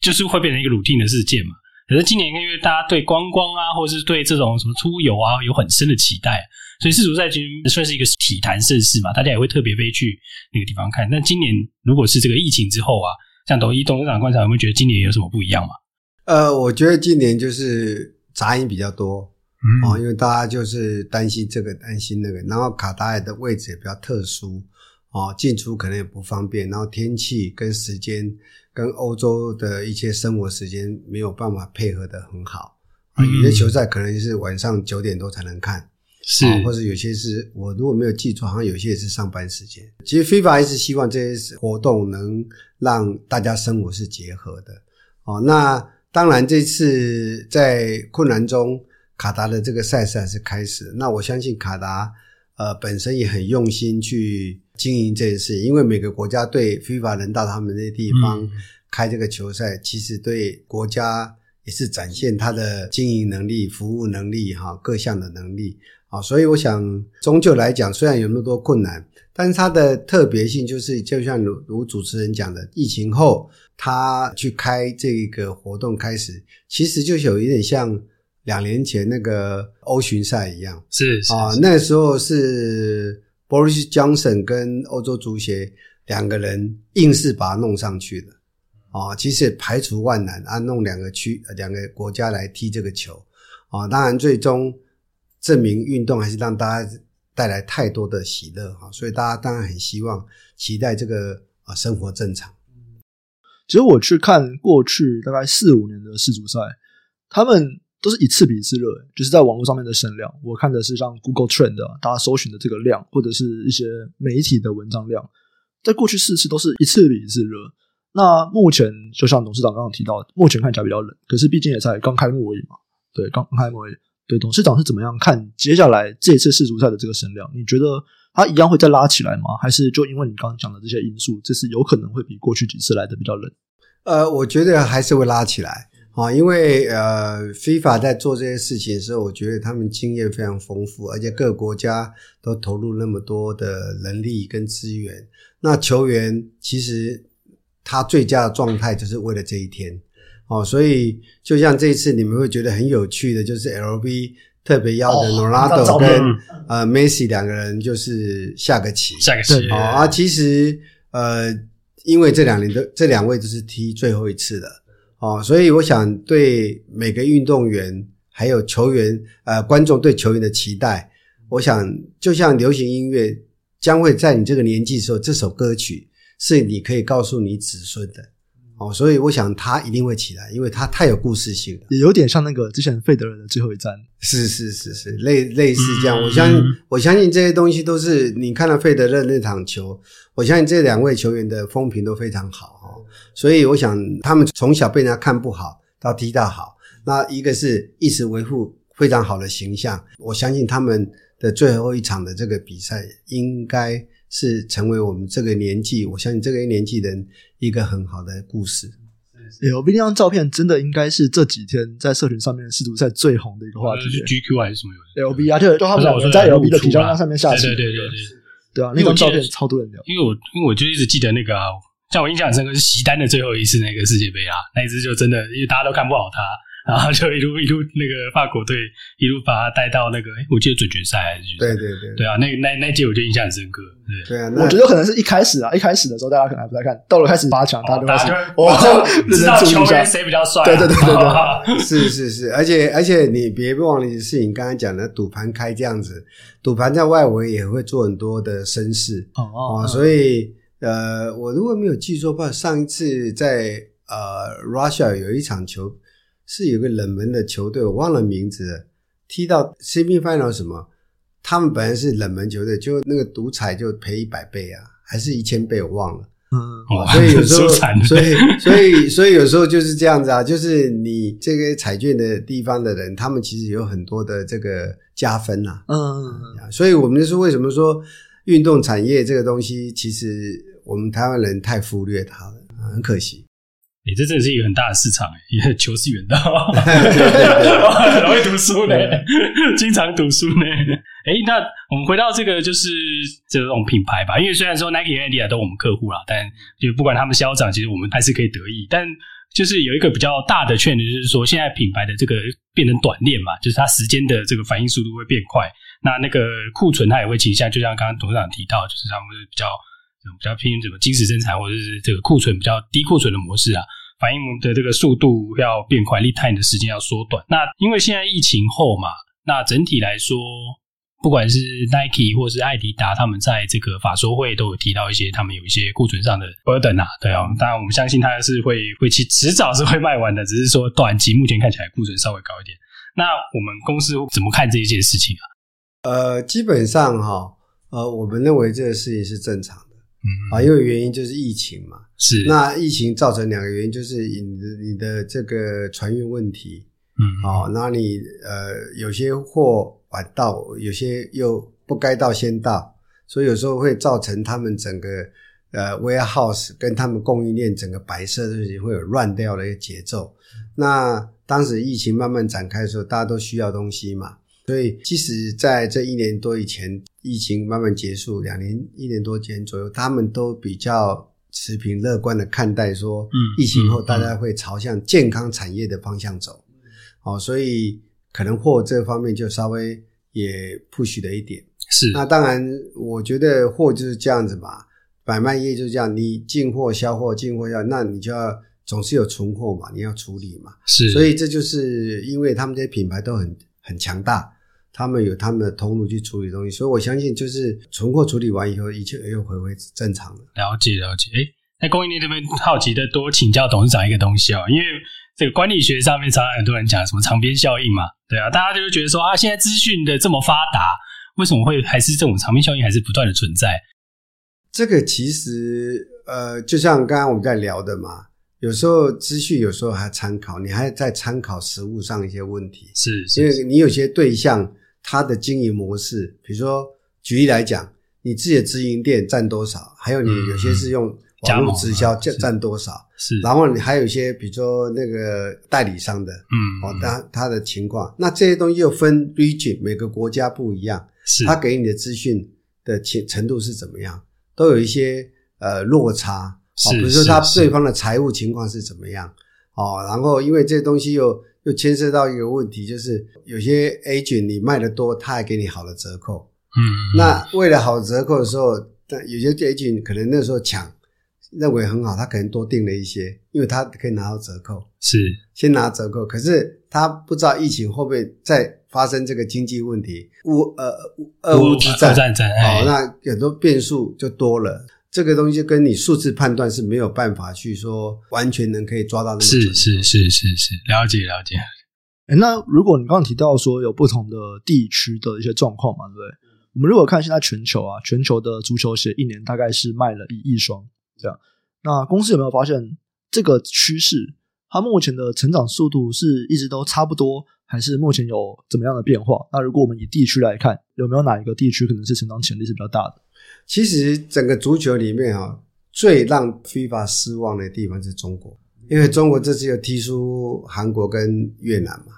就是会变成一个 routine 的事件嘛。可是今年因为大家对观光啊，或者是对这种什么出游啊有很深的期待，所以世足赛其实算是一个体坛盛事嘛，大家也会特别飞去那个地方看。但今年如果是这个疫情之后啊，像董一董事长观察，有没有觉得今年有什么不一样嘛？呃，我觉得今年就是杂音比较多。哦，因为大家就是担心这个，担心那个，然后卡达尔的位置也比较特殊，哦，进出可能也不方便，然后天气跟时间跟欧洲的一些生活时间没有办法配合的很好，啊，有些球赛可能是晚上九点多才能看，是，或者有些是我如果没有记错，好像有些也是上班时间。其实 FIFA 一直希望这些活动能让大家生活是结合的，哦，那当然这次在困难中。卡达的这个赛事还是开始，那我相信卡达呃本身也很用心去经营这件事，因为每个国家对 FIFA 能到他们那地方开这个球赛，嗯、其实对国家也是展现他的经营能力、服务能力哈各项的能力啊，所以我想终究来讲，虽然有那么多困难，但是它的特别性就是，就像如如主持人讲的，疫情后他去开这个活动开始，其实就有一点像。两年前那个欧巡赛一样，是啊，那时候是 Boris Johnson 跟欧洲足协两个人硬是把它弄上去的啊。其实排除万难啊，弄两个区两个国家来踢这个球啊。当然，最终证明运动还是让大家带来太多的喜乐哈，所以大家当然很希望期待这个啊生活正常。其实我去看过去大概四五年的世足赛，他们。都是一次比一次热，就是在网络上面的声量。我看的是像 Google Trend 大家搜寻的这个量，或者是一些媒体的文章量，在过去四次都是一次比一次热。那目前就像董事长刚刚提到，目前看起来比较冷，可是毕竟也才刚开幕而已嘛。对，刚开幕而已。对，董事长是怎么样看接下来这一次世足赛的这个声量？你觉得它一样会再拉起来吗？还是就因为你刚刚讲的这些因素，这次有可能会比过去几次来的比较冷？呃，我觉得还是会拉起来啊，因为呃，FIFA 在做这些事情的时候，我觉得他们经验非常丰富，而且各个国家都投入那么多的人力跟资源。那球员其实他最佳的状态就是为了这一天。哦，所以就像这一次你们会觉得很有趣的，就是 LV 特别邀的 Ronaldo 跟呃 Messi 两个人就是下个棋，下个棋。哦啊，其实呃，因为这两年都这两位都是踢最后一次的哦，所以我想对每个运动员还有球员呃观众对球员的期待，我想就像流行音乐将会在你这个年纪的时候，这首歌曲是你可以告诉你子孙的。哦，所以我想他一定会起来，因为他太有故事性了，也有点像那个之前费德勒的最后一战，是是是是类类似这样。我相信，我相信这些东西都是你看到费德勒那场球，我相信这两位球员的风评都非常好哦。所以我想他们从小被人家看不好到踢到好，那一个是一直维护非常好的形象。我相信他们的最后一场的这个比赛应该。是成为我们这个年纪，我相信这个年纪人一个很好的故事。LV 那张照片真的应该是这几天在社群上面世足赛最红的一个话题。是 GQ 还是什么？LB 啊，就就他们两个在 LB 的皮箱上面下棋。对对对对对，对啊，那张照片超多人聊。因为我因为我就一直记得那个啊，像我印象很深刻是席丹的最后一次那个世界杯啊，那一次就真的因为大家都看不好他。然后就一路一路那个法国队一路把他带到那个，诶我记得准决赛还是决赛？对对对，对啊，那那那届我就印象很深刻。对，啊，我觉得可能是一开始啊，一开始的时候大家可能还不太看，到了开始八强，大家就开始哇，知道球员谁比较帅？对对对对对，是是是，而且而且你别忘了一件事情，刚刚讲的赌盘开这样子，赌盘在外围也会做很多的声势哦，所以呃，我如果没有记错的话，上一次在呃 Russia 有一场球。是有个冷门的球队，我忘了名字了，踢到 semi final 什么？他们本来是冷门球队，就那个独彩就赔一百倍啊，还是一千倍？我忘了。嗯，所以有时候，所以所以所以有时候就是这样子啊，就是你这个彩券的地方的人，他们其实有很多的这个加分呐、啊。嗯嗯嗯。所以我们就是为什么说运动产业这个东西，其实我们台湾人太忽略它了，很可惜。诶、欸、这真的是一个很大的市场诶，因为球是远的，很容易读书呢，经常读书呢。诶、欸、那我们回到这个，就是这种品牌吧。因为虽然说 Nike Adidas 都我们客户啦，但就不管他们消长，其实我们还是可以得益。但就是有一个比较大的缺点，就是说现在品牌的这个变成短链嘛，就是它时间的这个反应速度会变快。那那个库存它也会倾向，就像刚刚董事长提到，就是他们是比较。比较偏什么精实生产，或者是这个库存比较低库存的模式啊，反应的这个速度要变快，lead time 的时间要缩短。那因为现在疫情后嘛，那整体来说，不管是 Nike 或是爱迪达，他们在这个法说会都有提到一些，他们有一些库存上的 burden 啊，对啊。当然我们相信它是会会去迟早是会卖完的，只是说短期目前看起来库存稍微高一点。那我们公司怎么看这一件事情啊？呃，基本上哈，呃，我们认为这个事情是正常的，嗯。啊，因为原因就是疫情嘛，是那疫情造成两个原因，就是你的你的这个船运问题，嗯，好，那你呃有些货晚到，有些又不该到先到，所以有时候会造成他们整个呃 warehouse 跟他们供应链整个白色的时候会有乱掉的一个节奏。那当时疫情慢慢展开的时候，大家都需要东西嘛。所以，即使在这一年多以前，疫情慢慢结束，两年一年多前左右，他们都比较持平乐观的看待说，嗯，疫情后大家会朝向健康产业的方向走，哦，所以可能货这方面就稍微也 push 了一点。是，那当然，我觉得货就是这样子嘛，买卖业就是这样，你进货销货，进货要，那你就要总是有存货嘛，你要处理嘛。是，所以这就是因为他们这些品牌都很很强大。他们有他们的通路去处理东西，所以我相信就是存货处理完以后，一切又回归正常了。了解了解，哎，那供应链这边好奇的多请教董事长一个东西哦，因为这个管理学上面常常很多人讲什么长边效应嘛，对啊，大家就会觉得说啊，现在资讯的这么发达，为什么会还是这种长边效应还是不断的存在？这个其实呃，就像刚刚我们在聊的嘛，有时候资讯有时候还参考，你还在参考实物上一些问题，是，是，因为你有些对象他的经营模式，比如说举例来讲，你自己的直营店占多少，还有你有些是用网络直销占占多少，是，然后你还有一些比如说那个代理商的，嗯，哦，他他的情况，那这些东西又分 region，每个国家不一样，是，他给你的资讯的程度是怎么样，都有一些呃落差。哦，比如说他对方的财务情况是怎么样？哦，然后因为这东西又又牵涉到一个问题，就是有些 agent 你卖的多，他还给你好的折扣。嗯，那为了好折扣的时候，但有些 agent 可能那时候抢，认为很好，他可能多订了一些，因为他可以拿到折扣。是，先拿折扣，可是他不知道疫情会不会再发生这个经济问题，乌呃俄乌之战，战争，哦，那很多变数就多了。这个东西跟你数字判断是没有办法去说完全能可以抓到那么。是是是是是，了解了解。诶，那如果你刚刚提到说有不同的地区的一些状况嘛，对不对？我们如果看现在全球啊，全球的足球鞋一年大概是卖了一亿双这样。那公司有没有发现这个趋势？它目前的成长速度是一直都差不多，还是目前有怎么样的变化？那如果我们以地区来看，有没有哪一个地区可能是成长潜力是比较大的？其实整个足球里面啊，最让 FIFA 失望的地方是中国，因为中国这次又踢出韩国跟越南嘛，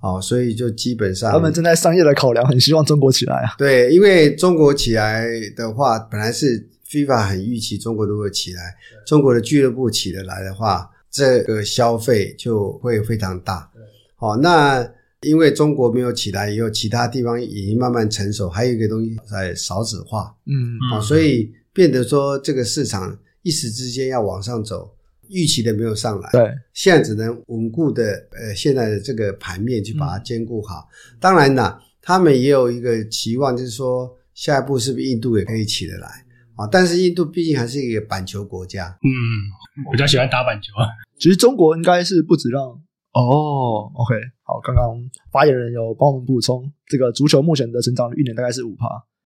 哦，所以就基本上他们正在商业的考量，很希望中国起来啊。对，因为中国起来的话，本来是 FIFA 很预期中国如果起来，中国的俱乐部起得来的话，这个消费就会非常大。好，那。因为中国没有起来以后，其他地方已经慢慢成熟，还有一个东西在少子化，嗯啊，所以变得说这个市场一时之间要往上走，预期的没有上来，对，现在只能稳固的呃现在的这个盘面去把它兼顾好。嗯、当然呢，他们也有一个期望，就是说下一步是不是印度也可以起得来啊？但是印度毕竟还是一个板球国家，嗯，比较喜欢打板球啊。其实中国应该是不止让。哦，OK，好，刚刚发言人有帮我们补充，这个足球目前的成长率一年大概是五趴，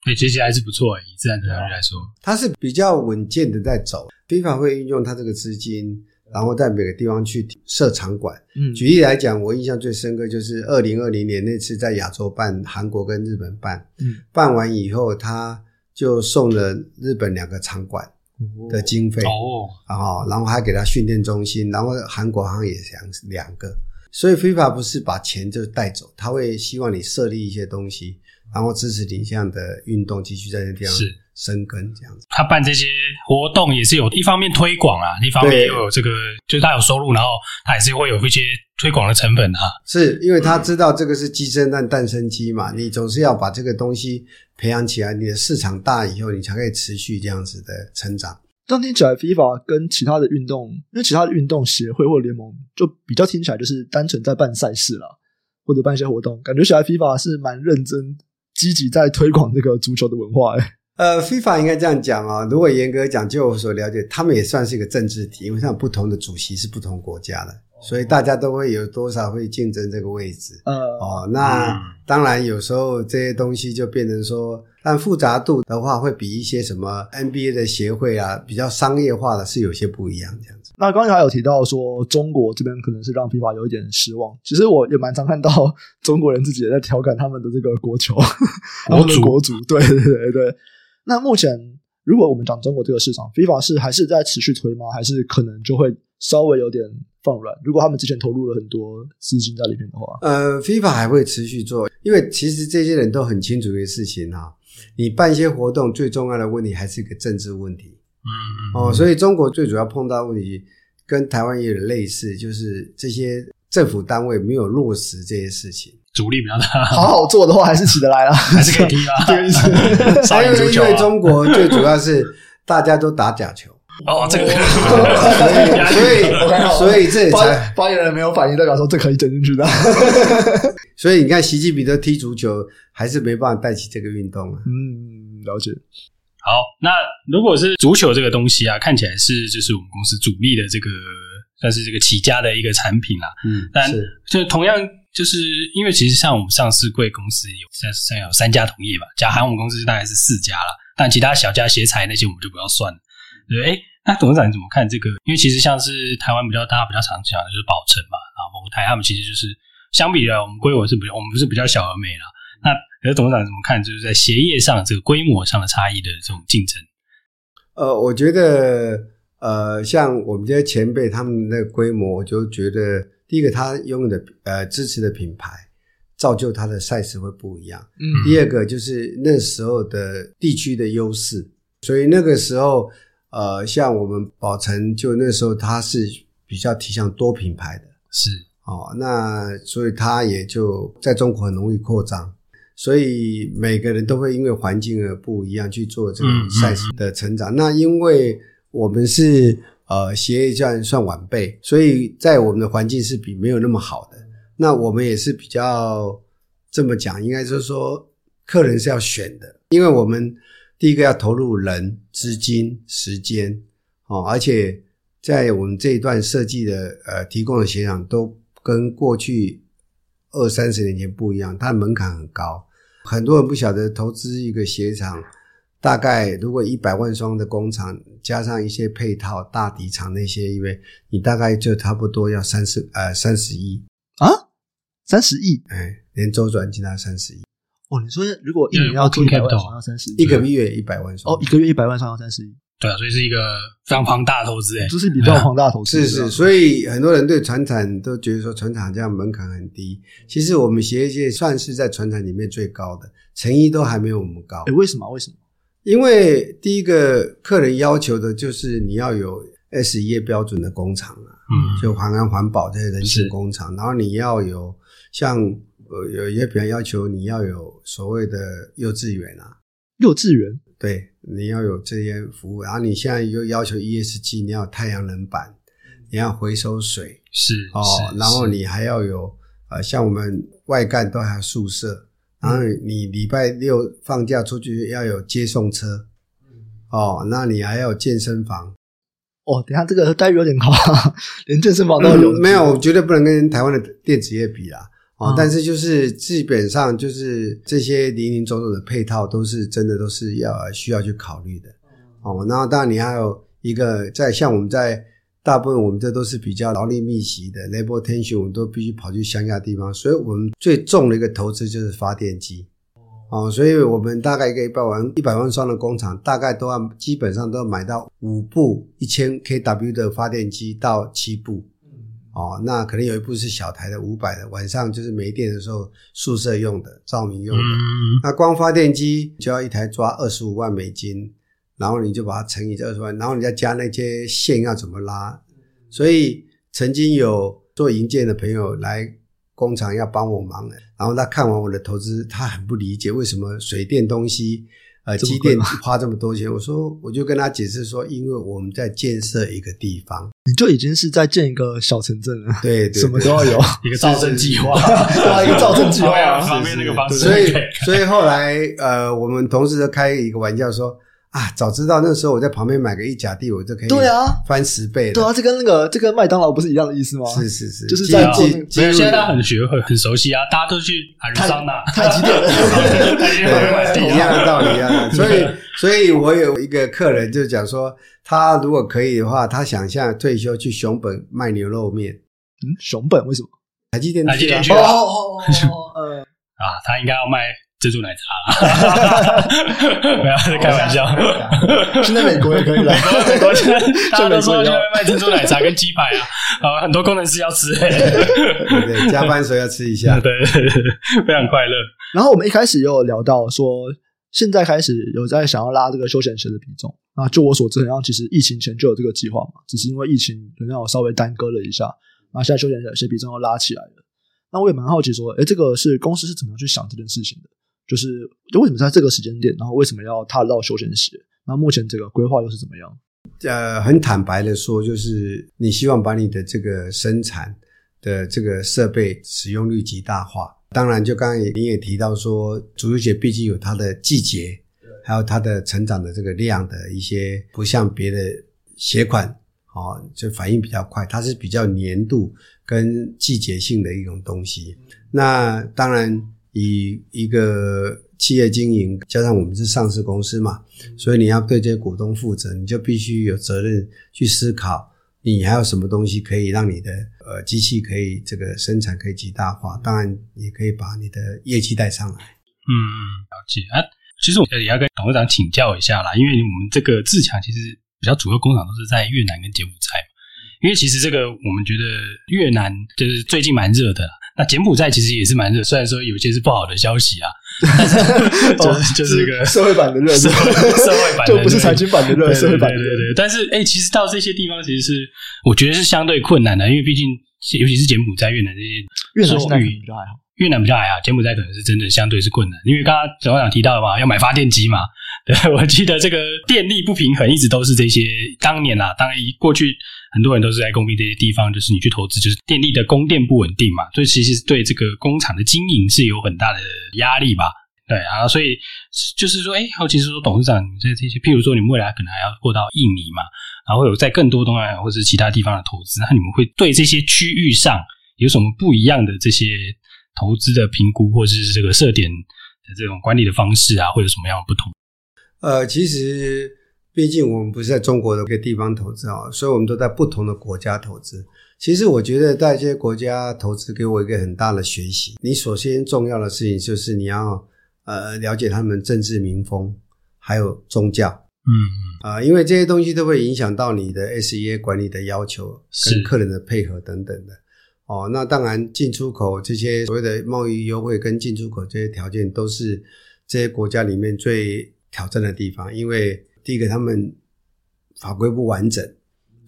对，其实还是不错，以自然成长率来说，它是比较稳健的在走。FIFA 会运用它这个资金，然后在每个地方去设场馆。嗯，举例来讲，我印象最深刻就是二零二零年那次在亚洲办，韩国跟日本办，嗯，办完以后他就送了日本两个场馆。的经费。哦，然后然后还给他训练中心，然后韩国好像也想两个，所以 FIFA 不是把钱就带走，他会希望你设立一些东西，然后支持你这样的运动继续在那地方是。生根这样子。他办这些活动也是有一方面推广啊，一方面又有这个，就是他有收入，然后他也是会有一些推广的成本啊。是因为他知道这个是鸡生蛋，蛋生鸡嘛，你总是要把这个东西。培养起来，你的市场大以后，你才可以持续这样子的成长。这样听起来，FIFA 跟其他的运动，因为其他的运动协会或联盟，就比较听起来就是单纯在办赛事了，或者办一些活动，感觉起来 FIFA 是蛮认真、积极在推广这个足球的文化。诶呃，FIFA 应该这样讲啊，如果严格讲，就我所了解，他们也算是一个政治体，因为像不同的主席是不同国家的。所以大家都会有多少会竞争这个位置，呃，哦，那、嗯、当然有时候这些东西就变成说，但复杂度的话会比一些什么 NBA 的协会啊比较商业化的是有些不一样这样子。那刚才有提到说中国这边可能是让 FIFA 有一点失望，其实我也蛮常看到中国人自己也在调侃他们的这个国球，他们的国足，对对对对。那目前如果我们讲中国这个市场，FIFA 是还是在持续推吗？还是可能就会稍微有点？放软，如果他们之前投入了很多资金在里面的话，呃，FIFA 还会持续做，因为其实这些人都很清楚一个事情哈，你办一些活动，最重要的问题还是一个政治问题，嗯嗯，哦，所以中国最主要碰到的问题跟台湾也有点类似，就是这些政府单位没有落实这些事情，阻力比较大。好好做的话，还是起得来了，还是可以踢啊，这个意思。还有因为中国最主要是大家都打假球。哦，这个，所以，所以这才发言人没有反应，代表说这可以整进去的。所以你看，习近平都踢足球，还是没办法带起这个运动啊。嗯，了解。好，那如果是足球这个东西啊，看起来是就是我们公司主力的这个算是这个起家的一个产品啦。嗯，但就同样就是因为其实像我们上市贵公司有现在有三家同业吧，加含我们公司大概是四家了。但其他小家鞋材那些我们就不要算了。对，哎，那董事长你怎么看这个？因为其实像是台湾比较大家比较常讲的就是宝成嘛，啊，蒙台他们其实就是相比的，我们规模是比较，我们不是比较小而美啦。那可是董事长怎么看？就是在鞋业上这个规模上的差异的这种竞争？呃，我觉得，呃，像我们这些前辈他们那个规模，我就觉得第一个他拥有的呃支持的品牌，造就他的赛事会不一样。嗯，第二个就是那时候的地区的优势，所以那个时候。呃，像我们宝城，就那时候他是比较提倡多品牌的，是哦，那所以他也就在中国很容易扩张，所以每个人都会因为环境而不一样去做这个赛事的成长。嗯嗯、那因为我们是呃鞋业算算晚辈，所以在我们的环境是比没有那么好的。那我们也是比较这么讲，应该就是说客人是要选的，因为我们。第一个要投入人、资金、时间，哦，而且在我们这一段设计的呃提供的鞋厂都跟过去二三十年前不一样，它的门槛很高。很多人不晓得投资一个鞋厂，大概如果一百万双的工厂加上一些配套大底厂那些，因为你大概就差不多要三十呃三十亿啊，三十亿，哎，连周转其他三十亿。哦，你说如果一年要做一百万双要三十亿，一个月一百万双。哦，一个月一百万双要三十亿，对啊，所以是一个非常庞大的投资诶，这是比较庞大的投资，是是，所以很多人对船产都觉得说船产这样门槛很低，其实我们鞋业界算是在船产里面最高的，成衣都还没有我们高。诶，为什么？为什么？因为第一个客人要求的就是你要有 S1 标准的工厂啊，嗯，就环安环保这些人性工厂，然后你要有像。呃，有一些比较要求你要有所谓的幼稚园啊，幼稚园，对，你要有这些服务，然后你现在又要求 ESG，你要有太阳能板，你要回收水，是哦，然后你还要有呃，像我们外干都还有宿舍，然后你礼拜六放假出去要有接送车，哦，那你还要有健身房，哦，等下这个待遇有点高，连健身房都有，嗯，没有，我绝对不能跟台湾的电子业比啦。哦，但是就是基本上就是这些零零总总的配套都是真的都是要需要去考虑的。哦，然后当然你还有一个在像我们在大部分我们这都是比较劳力密集的 labor tension，我们都必须跑去乡下地方，所以我们最重的一个投资就是发电机。哦，所以我们大概一个一百万一百万双的工厂，大概都要基本上都要买到五部一千 kW 的发电机到七部。哦，那可能有一部是小台的五百的，晚上就是没电的时候宿舍用的，照明用的。嗯、那光发电机就要一台抓二十五万美金，然后你就把它乘以这二十万，然后你再加那些线要怎么拉。所以曾经有做营建的朋友来工厂要帮我忙，然后他看完我的投资，他很不理解为什么水电东西。呃，机电花这么多钱，我说我就跟他解释说，因为我们在建设一个地方，你就已经是在建一个小城镇了，对，对，什么都要有。一个造镇计划，对，一个造镇计划，旁边那个房子，所以所以后来呃，我们同事就开一个玩笑说。啊，早知道那时候我在旁边买个一甲地，我就可以对啊翻十倍了。对啊，这跟那个这跟麦当劳不是一样的意思吗？是是是，就是在做。没有，现在大家很学会，很熟悉啊，大家都去海陆桑拿、太极店了，一样的道理，一样的。所以，所以我有一个客人就讲说，他如果可以的话，他想象退休去熊本卖牛肉面。嗯，熊本为什么？台积电，台积电去啊？哦哦哦哦，啊，他应该要卖。珍珠奶茶啦，没有在开玩笑。现在美国也可以了，美国现在大家都说现在卖珍珠奶茶跟鸡排啊，啊，很多工程师要吃，对对，加班时候要吃一下，对，非常快乐。然后我们一开始也有聊到说，现在开始有在想要拉这个休闲鞋的比重。那就我所知，好像其实疫情前就有这个计划嘛，只是因为疫情可能有稍微耽搁了一下，那现在休闲鞋比重又拉起来了。那我也蛮好奇说，诶，这个是公司是怎么样去想这件事情的？就是就为什么在这个时间点，然后为什么要踏入到休闲鞋？那目前这个规划又是怎么样？呃，很坦白的说，就是你希望把你的这个生产的这个设备使用率极大化。当然，就刚才你也提到说，足球鞋毕竟有它的季节，还有它的成长的这个量的一些，不像别的鞋款，哦，就反应比较快，它是比较年度跟季节性的一种东西。那当然。以一个企业经营，加上我们是上市公司嘛，所以你要对这些股东负责，你就必须有责任去思考，你还有什么东西可以让你的呃机器可以这个生产可以极大化，当然也可以把你的业绩带上来。嗯嗯，了解啊。其实我也要跟董事长请教一下啦，因为我们这个自强其实比较主要工厂都是在越南跟柬埔寨嘛。因为其实这个我们觉得越南就是最近蛮热的，那柬埔寨其实也是蛮热，虽然说有些是不好的消息啊，但是就、哦、就是一个社会版的热，社会版的就不是财经版的热，社会版的热。对对对，但是哎，其实到这些地方其实是我觉得是相对困难的，因为毕竟尤其是柬埔寨、越南这些，越南现在比较还好。越南比较矮啊，柬埔寨可能是真的相对是困难，因为刚刚董事长提到的嘛，要买发电机嘛。对，我记得这个电力不平衡一直都是这些当年啊，当然一过去很多人都是在诟病这些地方，就是你去投资，就是电力的供电不稳定嘛，所以其实对这个工厂的经营是有很大的压力吧。对啊，所以就是说，哎，好奇是说董事长，你在这些，譬如说你们未来可能还要过到印尼嘛，然后有在更多东南亚或者是其他地方的投资，那你们会对这些区域上有什么不一样的这些？投资的评估，或者是这个设点的这种管理的方式啊，会有什么样的不同？呃，其实毕竟我们不是在中国的一个地方投资啊，所以我们都在不同的国家投资。其实我觉得在这些国家投资给我一个很大的学习。你首先重要的事情就是你要呃了解他们政治民风，还有宗教。嗯嗯啊、呃，因为这些东西都会影响到你的 SEA 管理的要求，跟客人的配合等等的。哦，那当然，进出口这些所谓的贸易优惠跟进出口这些条件，都是这些国家里面最挑战的地方。因为第一个，他们法规不完整，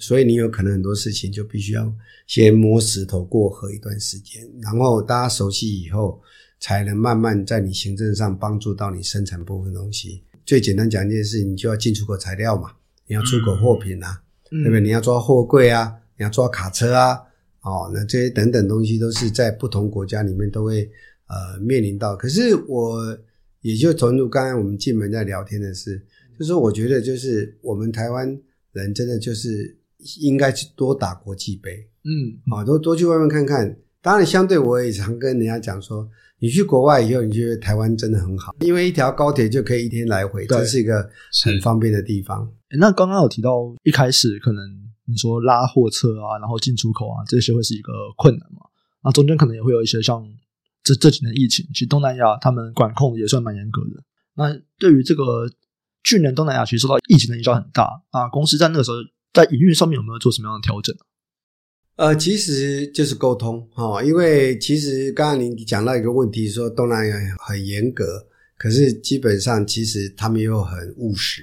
所以你有可能很多事情就必须要先摸石头过河一段时间，然后大家熟悉以后，才能慢慢在你行政上帮助到你生产部分东西。最简单讲一件事，你就要进出口材料嘛，你要出口货品啊，嗯、对不对？你要抓货柜啊，你要抓卡车啊。哦，那这些等等东西都是在不同国家里面都会呃面临到。可是我也就投入刚才我们进门在聊天的是，就是我觉得就是我们台湾人真的就是应该去多打国际杯，嗯，啊，多多去外面看看。当然，相对我也常跟人家讲说，你去国外以后，你觉得台湾真的很好，因为一条高铁就可以一天来回，这是一个很方便的地方。那刚刚有提到一开始可能。你说拉货车啊，然后进出口啊，这些会是一个困难嘛？那中间可能也会有一些像这这几年疫情，其实东南亚他们管控也算蛮严格的。那对于这个去年东南亚其实受到疫情的影响很大啊，公司在那个时候在营运上面有没有做什么样的调整？呃，其实就是沟通哈，因为其实刚刚您讲到一个问题，说东南亚很严格，可是基本上其实他们又很务实。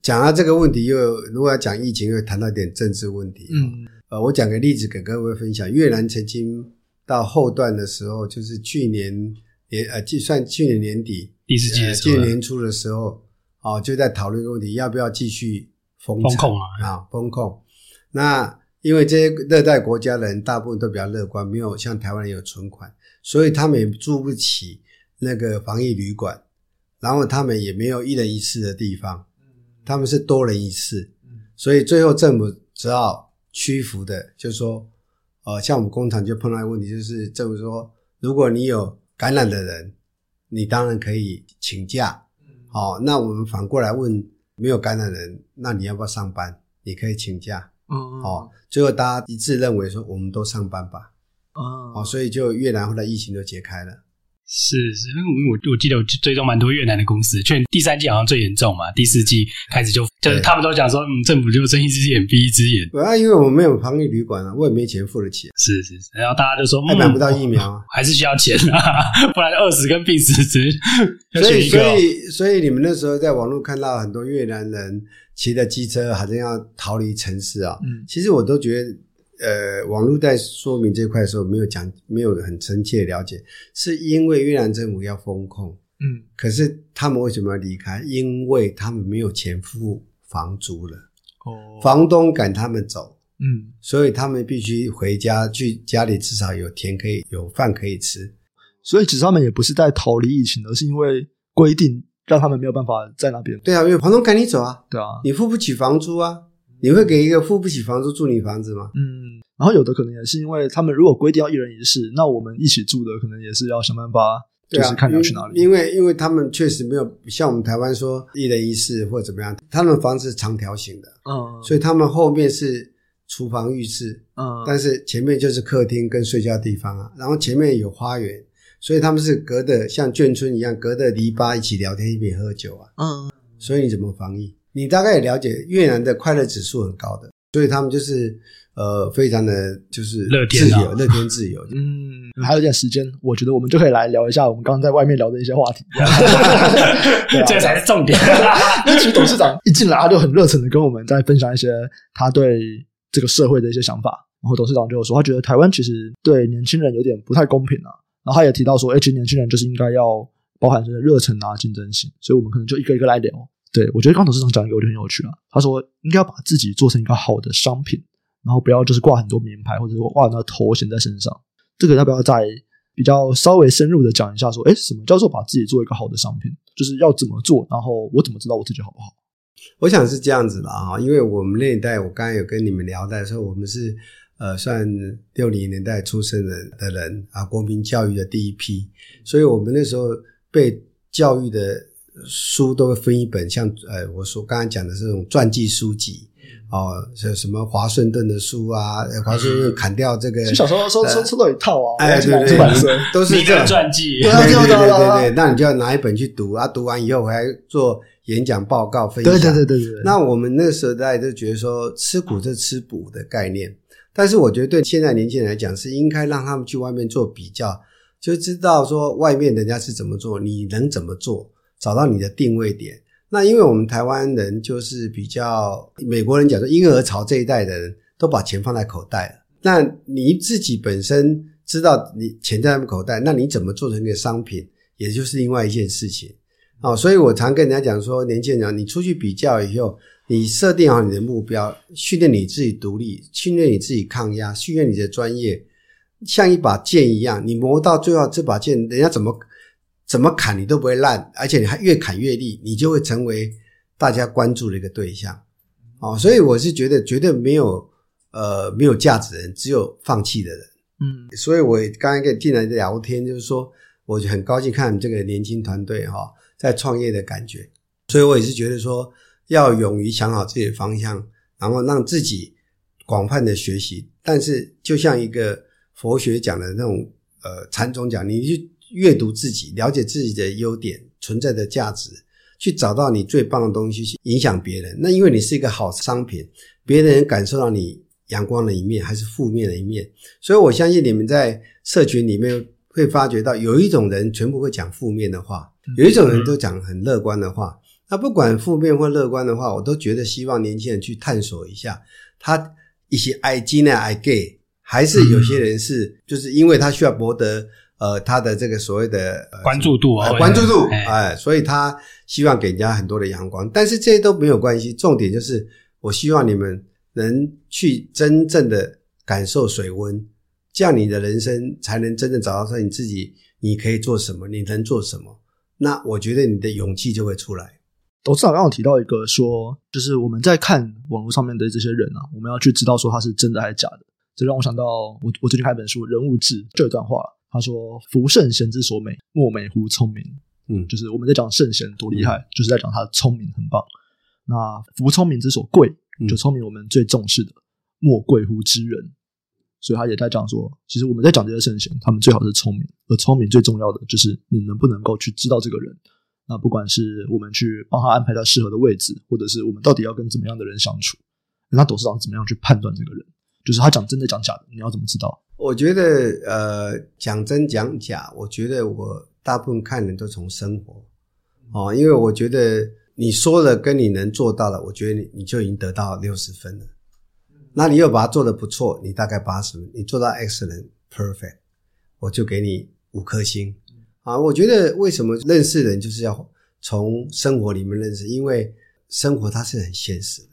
讲到这个问题又，又如果要讲疫情，又谈到一点政治问题。嗯，呃，我讲个例子给各位分享。越南曾经到后段的时候，就是去年年呃，计算去年年底第四季的时候，去年年初的时候，哦，就在讨论一个问题，要不要继续封封控啊？啊，封控。那因为这些热带国家的人大部分都比较乐观，没有像台湾人有存款，所以他们也住不起那个防疫旅馆，然后他们也没有一人一室的地方。他们是多人一室，所以最后政府只好屈服的，就是说，呃，像我们工厂就碰到一个问题，就是政府说，如果你有感染的人，你当然可以请假，好，那我们反过来问，没有感染的人，那你要不要上班？你可以请假，嗯，哦，最后大家一致认为说，我们都上班吧，哦，所以就越南后来疫情就解开了。是是，因为我我记得我追踪蛮多越南的公司，去年第三季好像最严重嘛，第四季开始就就是他们都讲说，嗯，政府就睁一只眼闭一只眼。对啊，因为我们没有防疫旅馆啊，我也没钱付得起。是是是，然后大家就说，还买不到疫苗，啊，还是需要钱啊，不然饿死跟病死只 所以所以所以你们那时候在网络看到很多越南人骑着机车，好像要逃离城市啊。嗯，其实我都觉得。呃，网络在说明这块的时候，没有讲，没有很深切的了解，是因为越南政府要封控，嗯，可是他们为什么要离开？因为他们没有钱付房租了，哦，房东赶他们走，嗯，所以他们必须回家，去家里至少有田可以，有饭可以吃。所以其实他们也不是在逃离疫情，而是因为规定让他们没有办法在那边。对啊，因为房东赶你走啊，对啊，你付不起房租啊。你会给一个付不起房租住你房子吗？嗯，然后有的可能也是因为他们如果规定要一人一室，那我们一起住的可能也是要想办法就是看你要去哪里。因为因为他们确实没有像我们台湾说一人一室或者怎么样，他们房子是长条形的，嗯，所以他们后面是厨房浴室，嗯，但是前面就是客厅跟睡觉地方啊，然后前面有花园，所以他们是隔的像眷村一样，隔的篱笆一起聊天一起喝酒啊，嗯，所以你怎么防疫？你大概也了解越南的快乐指数很高的，所以他们就是。呃，非常的就是乐天自由，乐天自由。嗯，还有点时间，我觉得我们就可以来聊一下我们刚刚在外面聊的一些话题。这才是重点。其实董事长一进来，他就很热忱的跟我们在分享一些他对这个社会的一些想法。然后董事长就说，他觉得台湾其实对年轻人有点不太公平啊。然后他也提到说，哎，其实年轻人就是应该要包含这个热忱啊、竞争性。所以我们可能就一个一个来聊。对，我觉得刚董事长讲一个我觉得很有趣啊。他说，应该要把自己做成一个好的商品。然后不要就是挂很多名牌，或者说挂很多头衔在身上。这个要不要再比较稍微深入的讲一下？说，哎，什么叫做把自己做一个好的商品？就是要怎么做？然后我怎么知道我自己好不好？我想是这样子的啊，因为我们那一代，我刚才有跟你们聊的时候，我们是呃算六零年代出生的的人啊，国民教育的第一批，所以我们那时候被教育的书都会分一本，像呃我说刚才讲的这种传记书籍。哦，像什么华盛顿的书啊，华盛顿砍掉这个，小时候收收收到一套啊，哎，对对对，都是这样传记，对对对对对，那你就要拿一本去读啊，读完以后回来做演讲报告分享，对对对对对。那我们那个时候大家都觉得说吃苦是吃补的概念，但是我觉得对现在年轻人来讲是应该让他们去外面做比较，就知道说外面人家是怎么做，你能怎么做，找到你的定位点。那因为我们台湾人就是比较美国人讲说婴儿潮这一代的人都把钱放在口袋了。那你自己本身知道你钱在他们口袋，那你怎么做成一个商品，也就是另外一件事情。哦，所以我常跟人家讲说，年轻人，你出去比较以后，你设定好你的目标，训练你自己独立，训练你自己抗压，训练你的专业，像一把剑一样，你磨到最后这把剑，人家怎么？怎么砍你都不会烂，而且你还越砍越利，你就会成为大家关注的一个对象。哦，所以我是觉得绝对没有呃没有价值的人，只有放弃的人。嗯，所以我刚才跟你进来聊天，就是说，我就很高兴看这个年轻团队哈在创业的感觉。所以我也是觉得说，要勇于想好自己的方向，然后让自己广泛的学习。但是就像一个佛学讲的那种呃禅宗讲，你去。阅读自己，了解自己的优点、存在的价值，去找到你最棒的东西，去影响别人。那因为你是一个好商品，别人感受到你阳光的一面，还是负面的一面。所以我相信你们在社群里面会发觉到，有一种人全部会讲负面的话，有一种人都讲很乐观的话。那不管负面或乐观的话，我都觉得希望年轻人去探索一下，他一些爱金呢，爱 gay，还是有些人是就是因为他需要博得。呃，他的这个所谓的、呃、关注度啊，关注度，哎，所以他希望给人家很多的阳光，但是这些都没有关系。重点就是，我希望你们能去真正的感受水温，这样你的人生才能真正找到说你自己，你可以做什么，你能做什么。那我觉得你的勇气就会出来。董事长刚刚提到一个说，就是我们在看网络上面的这些人啊，我们要去知道说他是真的还是假的。这让我想到我我最近看一本书《人物志》这段话。他说：“夫圣贤之所美，莫美乎聪明。”嗯，就是我们在讲圣贤多厉害，嗯、就是在讲他的聪明很棒。那夫聪明之所贵，就聪明我们最重视的，嗯、莫贵乎知人。所以他也在讲说，其实我们在讲这些圣贤，他们最好是聪明，而聪明最重要的就是你能不能够去知道这个人。那不管是我们去帮他安排到适合的位置，或者是我们到底要跟怎么样的人相处，那董事长怎么样去判断这个人？就是他讲真的讲假的，你要怎么知道？我觉得，呃，讲真讲假，我觉得我大部分看人都从生活哦，因为我觉得你说的跟你能做到的，我觉得你你就已经得到六十分了。那你又把它做的不错，你大概八十分，你做到 excellent perfect，我就给你五颗星啊。我觉得为什么认识人就是要从生活里面认识，因为生活它是很现实的，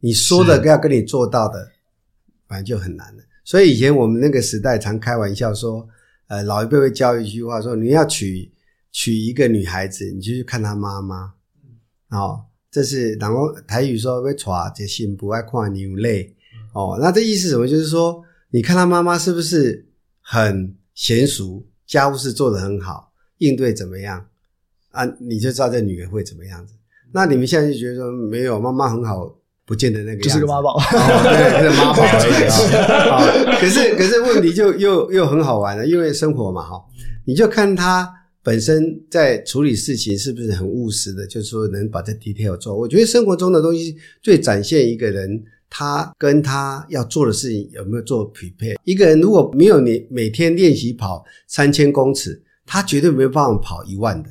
你说的要跟你做到的，反正就很难了。所以以前我们那个时代常开玩笑说，呃，老一辈会教一句话说，你要娶娶一个女孩子，你就去看她妈妈。哦，这是然后台语说会娶这心不爱看牛泪。哦，那这意思什么？就是说，你看她妈妈是不是很娴熟，家务事做得很好，应对怎么样啊？你就知道这女人会怎么样子。那你们现在就觉得说没有妈妈很好，不见得那个样子，就是个妈宝，哦、对，是妈宝 而已啊。可是可是问题就又又很好玩了，因为生活嘛哈，你就看他本身在处理事情是不是很务实的，就是说能把这 detail 做。我觉得生活中的东西最展现一个人。他跟他要做的事情有没有做匹配？一个人如果没有你每天练习跑三千公尺，他绝对没有办法跑一万的。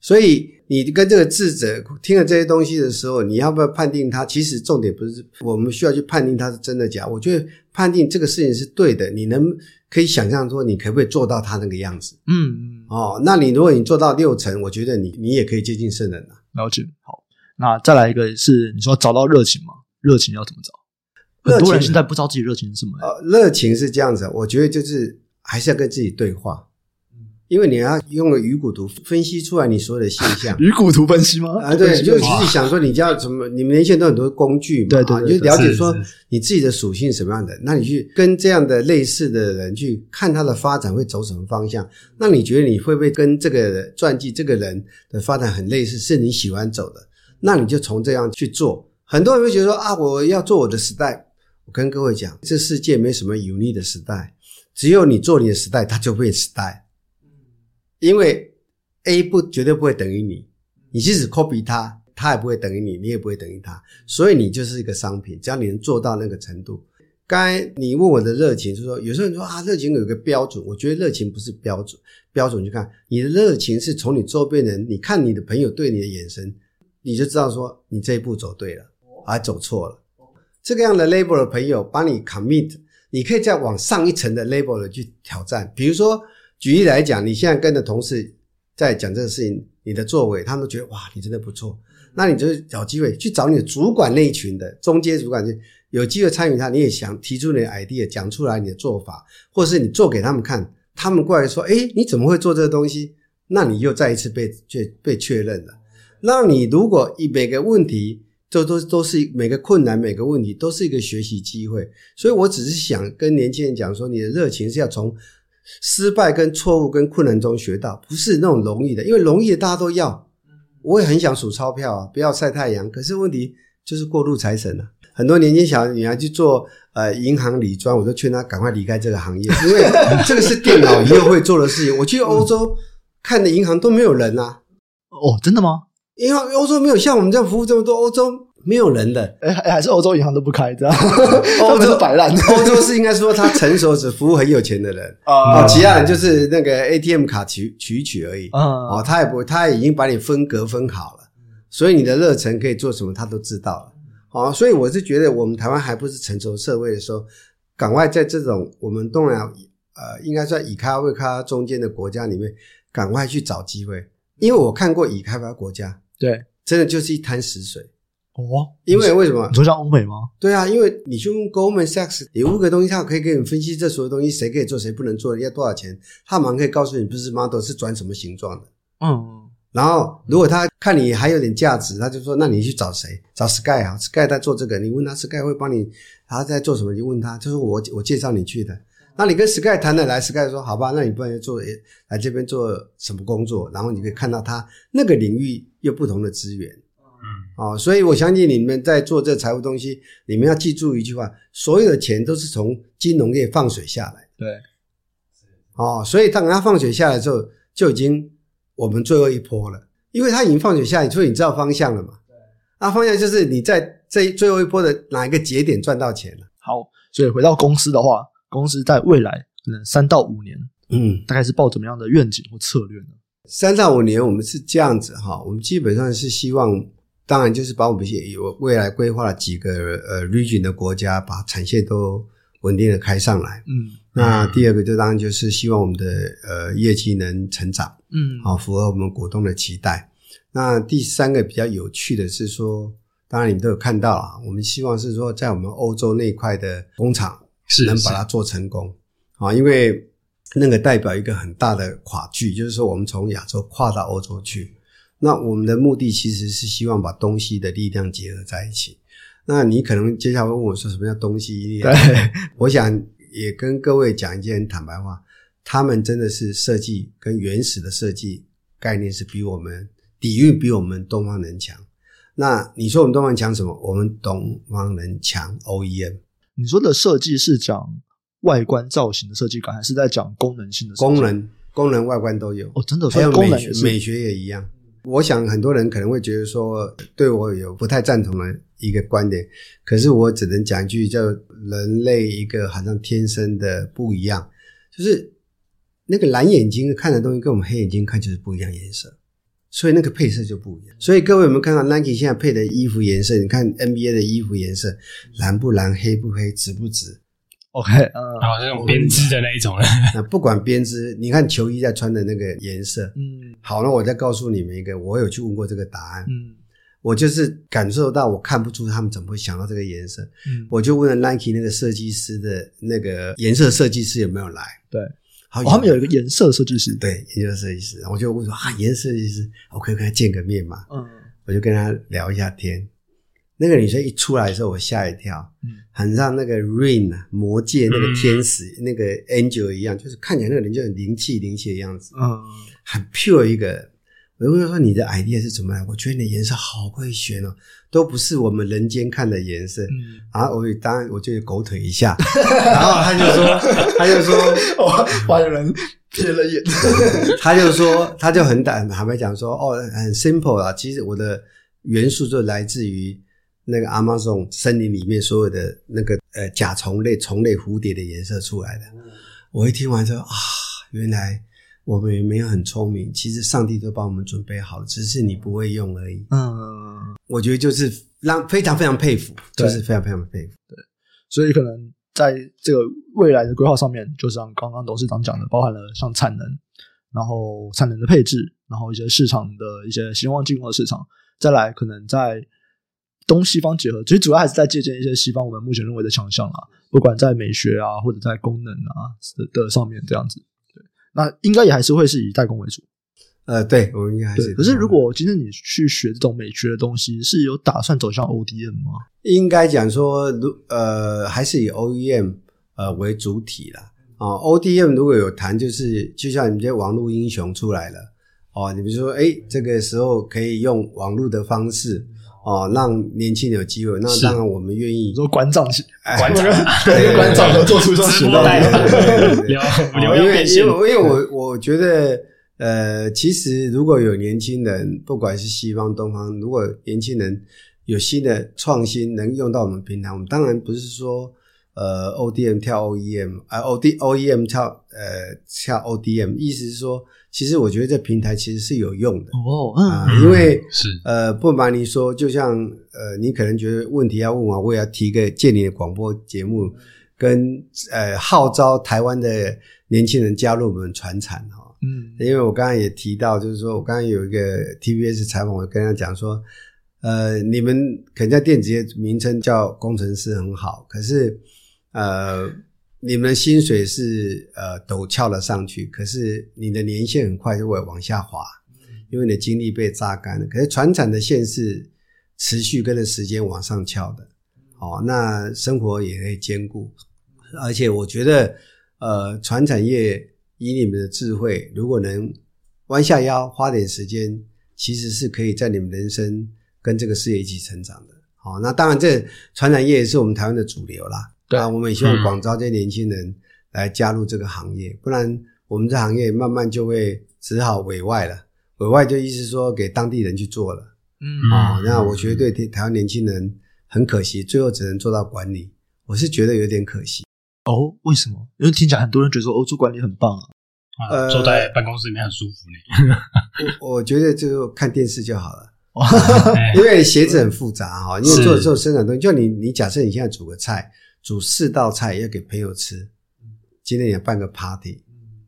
所以你跟这个智者听了这些东西的时候，你要不要判定他？其实重点不是我们需要去判定他是真的假。我觉得判定这个事情是对的，你能可以想象说你可不可以做到他那个样子？嗯嗯。哦，那你如果你做到六成，我觉得你你也可以接近圣人了。了解。好，那再来一个是你说找到热情吗？热情要怎么找？很多人现在不知道自己热情是什么。呃，热情是这样子，我觉得就是还是要跟自己对话，因为你要用个鱼骨图分析出来你所有的现象。鱼骨图分析吗？啊，对，就其实想说你叫什么？你们年轻人都很多工具嘛，对对，你就了解说你自己的属性什么样的，那你去跟这样的类似的人去看他的发展会走什么方向？那你觉得你会不会跟这个传记这个人的发展很类似？是你喜欢走的？那你就从这样去做。很多人会觉得说啊，我要做我的时代。我跟各位讲，这世界没什么 unique 的时代，只有你做你的时代，它就会时代。因为 A 不绝对不会等于你，你即使 copy 它，它也不会等于你，你也不会等于它。所以你就是一个商品，只要你能做到那个程度。刚才你问我的热情，就是说有时候你说啊，热情有个标准，我觉得热情不是标准，标准就看你的热情是从你周边人，你看你的朋友对你的眼神，你就知道说你这一步走对了。还走错了，这个样的 label 的朋友帮你 commit，你可以再往上一层的 label 的去挑战。比如说，举例来讲，你现在跟着同事在讲这个事情，你的作为，他们都觉得哇，你真的不错。那你就找机会去找你的主管那一群的中间主管，就有机会参与他，你也想提出你的 idea，讲出来你的做法，或是你做给他们看，他们过来说，诶，你怎么会做这个东西？那你又再一次被确被确认了。那你如果以每个问题。这都都是每个困难，每个问题都是一个学习机会，所以我只是想跟年轻人讲说，你的热情是要从失败、跟错误、跟困难中学到，不是那种容易的，因为容易的大家都要，我也很想数钞票啊，不要晒太阳，可是问题就是过路财神啊，很多年轻小女孩去做呃银行理专，我都劝她赶快离开这个行业，因为 这个是电脑以后会做的事情。我去欧洲看的银行都没有人啊，哦，真的吗？因为欧洲没有像我们这样服务这么多，欧洲没有人的，哎，还是欧洲银行都不开，这样，欧洲摆烂。欧洲是应该说他成熟，只服务很有钱的人。啊，其他人就是那个 ATM 卡取取一取而已。啊，哦，他也不，他已经把你分隔分好了，所以你的热忱可以做什么，他都知道了。哦，所以我是觉得我们台湾还不是成熟社会的时候，赶快在这种我们东南亚呃，应该算以开发未开中间的国家里面，赶快去找机会，因为我看过已开发国家。对，真的就是一滩死水哦。因为为什么？你说像欧美吗？对啊，因为你去问 Goldman Sachs，你问个东西，他可以给你分析这所有东西，谁可以做，谁不能做，要多少钱，他马上可以告诉你，不是 model 是转什么形状的。嗯，然后如果他看你还有点价值，他就说，那你去找谁？找 Sky 啊，Sky 在做这个，你问他 Sky 会帮你，他在做什么？你问他，就是我我介绍你去的。那你跟 Sky 谈得来，Sky 说好吧，那你不然做来这边做什么工作？然后你可以看到他那个领域有不同的资源，嗯，哦，所以我相信你们在做这财务东西，你们要记住一句话：所有的钱都是从金融业放水下来。对，哦，所以当它放水下来之后，就已经我们最后一波了，因为它已经放水下来，所以你知道方向了嘛？对，那方向就是你在这最后一波的哪一个节点赚到钱了。好，所以回到公司的话。公司在未来可能三到五年，嗯，大概是抱怎么样的愿景或策略呢？三到五年，我们是这样子哈，我们基本上是希望，当然就是把我们有未来规划了几个呃 region 的国家，把产线都稳定的开上来，嗯，那第二个就当然就是希望我们的呃业绩能成长，嗯，好，符合我们股东的期待。那第三个比较有趣的是说，当然你们都有看到啊，我们希望是说在我们欧洲那一块的工厂。是能把它做成功啊，因为那个代表一个很大的跨距，就是说我们从亚洲跨到欧洲去。那我们的目的其实是希望把东西的力量结合在一起。那你可能接下来问我说，什么叫东西力量？对，我想也跟各位讲一件坦白话：他们真的是设计跟原始的设计概念是比我们底蕴比我们东方人强。那你说我们东方人强什么？我们东方人强 OEM。你说的设计是讲外观造型的设计感，还是在讲功能性的设计？功能、功能、外观都有。哦，真的，还有美学，美学也一样。我想很多人可能会觉得说，对我有不太赞同的一个观点，可是我只能讲一句，叫人类一个好像天生的不一样，就是那个蓝眼睛看的东西跟我们黑眼睛看就是不一样颜色，所以那个配色就不一样。所以各位有没有看到 Nike 现在配的衣服颜色？你看 NBA 的衣服颜色蓝不蓝、黑不黑、紫不紫？OK，嗯，然后那种编织的那一种了。那不管编织，你看球衣在穿的那个颜色，嗯，好，那我再告诉你们一个，我有去问过这个答案，嗯，我就是感受到，我看不出他们怎么会想到这个颜色，嗯，我就问了 Nike 那个设计师的那个颜色设计师有没有来？对，好，哦，他们有一个颜色设计师，对，颜色设计师，我就问说啊，颜色设计师，我可以跟他见个面嘛？嗯，我就跟他聊一下天。那个女生一出来的时候，我吓一跳，嗯，很像那个 Rain 啊，魔界那个天使，嗯、那个 Angel 一样，就是看起来那个人就很灵气灵气的样子，嗯，很 pure 一个。我就说：“你的 idea 是怎么来？”我觉得你的颜色好会选哦，都不是我们人间看的颜色。嗯，然后我当然我就狗腿一下，然后他就说：“他就说，我把人瞥了眼。”他就说，他就很胆坦白讲说：“哦，很 simple 啊，其实我的元素就来自于。”那个 Amazon 森林里面所有的那个呃甲虫类、虫类、蝴蝶的颜色出来的，我一听完之后啊，原来我们也没有很聪明，其实上帝都帮我们准备好了，只是你不会用而已。嗯，我觉得就是让非常非常佩服，就是非常非常佩服。对，所以可能在这个未来的规划上面，就像刚刚董事长讲的，包含了像产能，然后产能的配置，然后一些市场的一些希望进入的市场，再来可能在。东西方结合，其实主要还是在借鉴一些西方我们目前认为的强项啦，不管在美学啊，或者在功能啊的的上面这样子。对，那应该也还是会是以代工为主。呃，对，我们应该还是。可是，如果今天你去学这种美学的东西，是有打算走向 ODM 吗？应该讲说，如呃，还是以 OEM 呃为主体啦。啊、呃。ODM 如果有谈，就是就像你们这些网络英雄出来了哦，你比如说，哎，这个时候可以用网络的方式。哦，让年轻人有机会，那当然我们愿意。做馆长去，馆长对馆长合作出双渠道，因为因为因为我我觉得，呃，其实如果有年轻人，不管是西方东方，如果年轻人有新的创新能用到我们平台，我们当然不是说。呃，ODM 跳 OEM，啊，OD OEM 跳呃跳 ODM，意思是说，其实我觉得这平台其实是有用的。哦，啊、呃，因为是。呃不瞒你说，就像呃你可能觉得问题要问我，我也要提个借你的广播节目，跟呃号召台湾的年轻人加入我们传产哈，嗯，因为我刚才也提到，就是说我刚才有一个 TBS 采访，我跟他讲说，呃，你们可能在电子业名称叫工程师很好，可是。呃，你们薪水是呃陡峭了上去，可是你的年限很快就会往下滑，因为你的精力被榨干了。可是船产的线是持续跟着时间往上翘的，哦，那生活也可以兼顾。而且我觉得，呃，传产业以你们的智慧，如果能弯下腰花点时间，其实是可以在你们人生跟这个事业一起成长的。好，哦，那当然，这船产业也是我们台湾的主流啦。对啊，我们也希望广招这些年轻人来加入这个行业，嗯、不然我们这行业慢慢就会只好委外了。委外就意思说给当地人去做了。嗯啊、哦，那我觉得对台湾年轻人很可惜，最后只能做到管理。我是觉得有点可惜。哦，为什么？因为听起来很多人觉得说欧洲管理很棒啊，呃，坐在办公室里面很舒服呢。我我觉得就看电视就好了，因为鞋子很复杂哈，因为做做生产东西，就你你假设你现在煮个菜。煮四道菜要给朋友吃，今天也办个 party，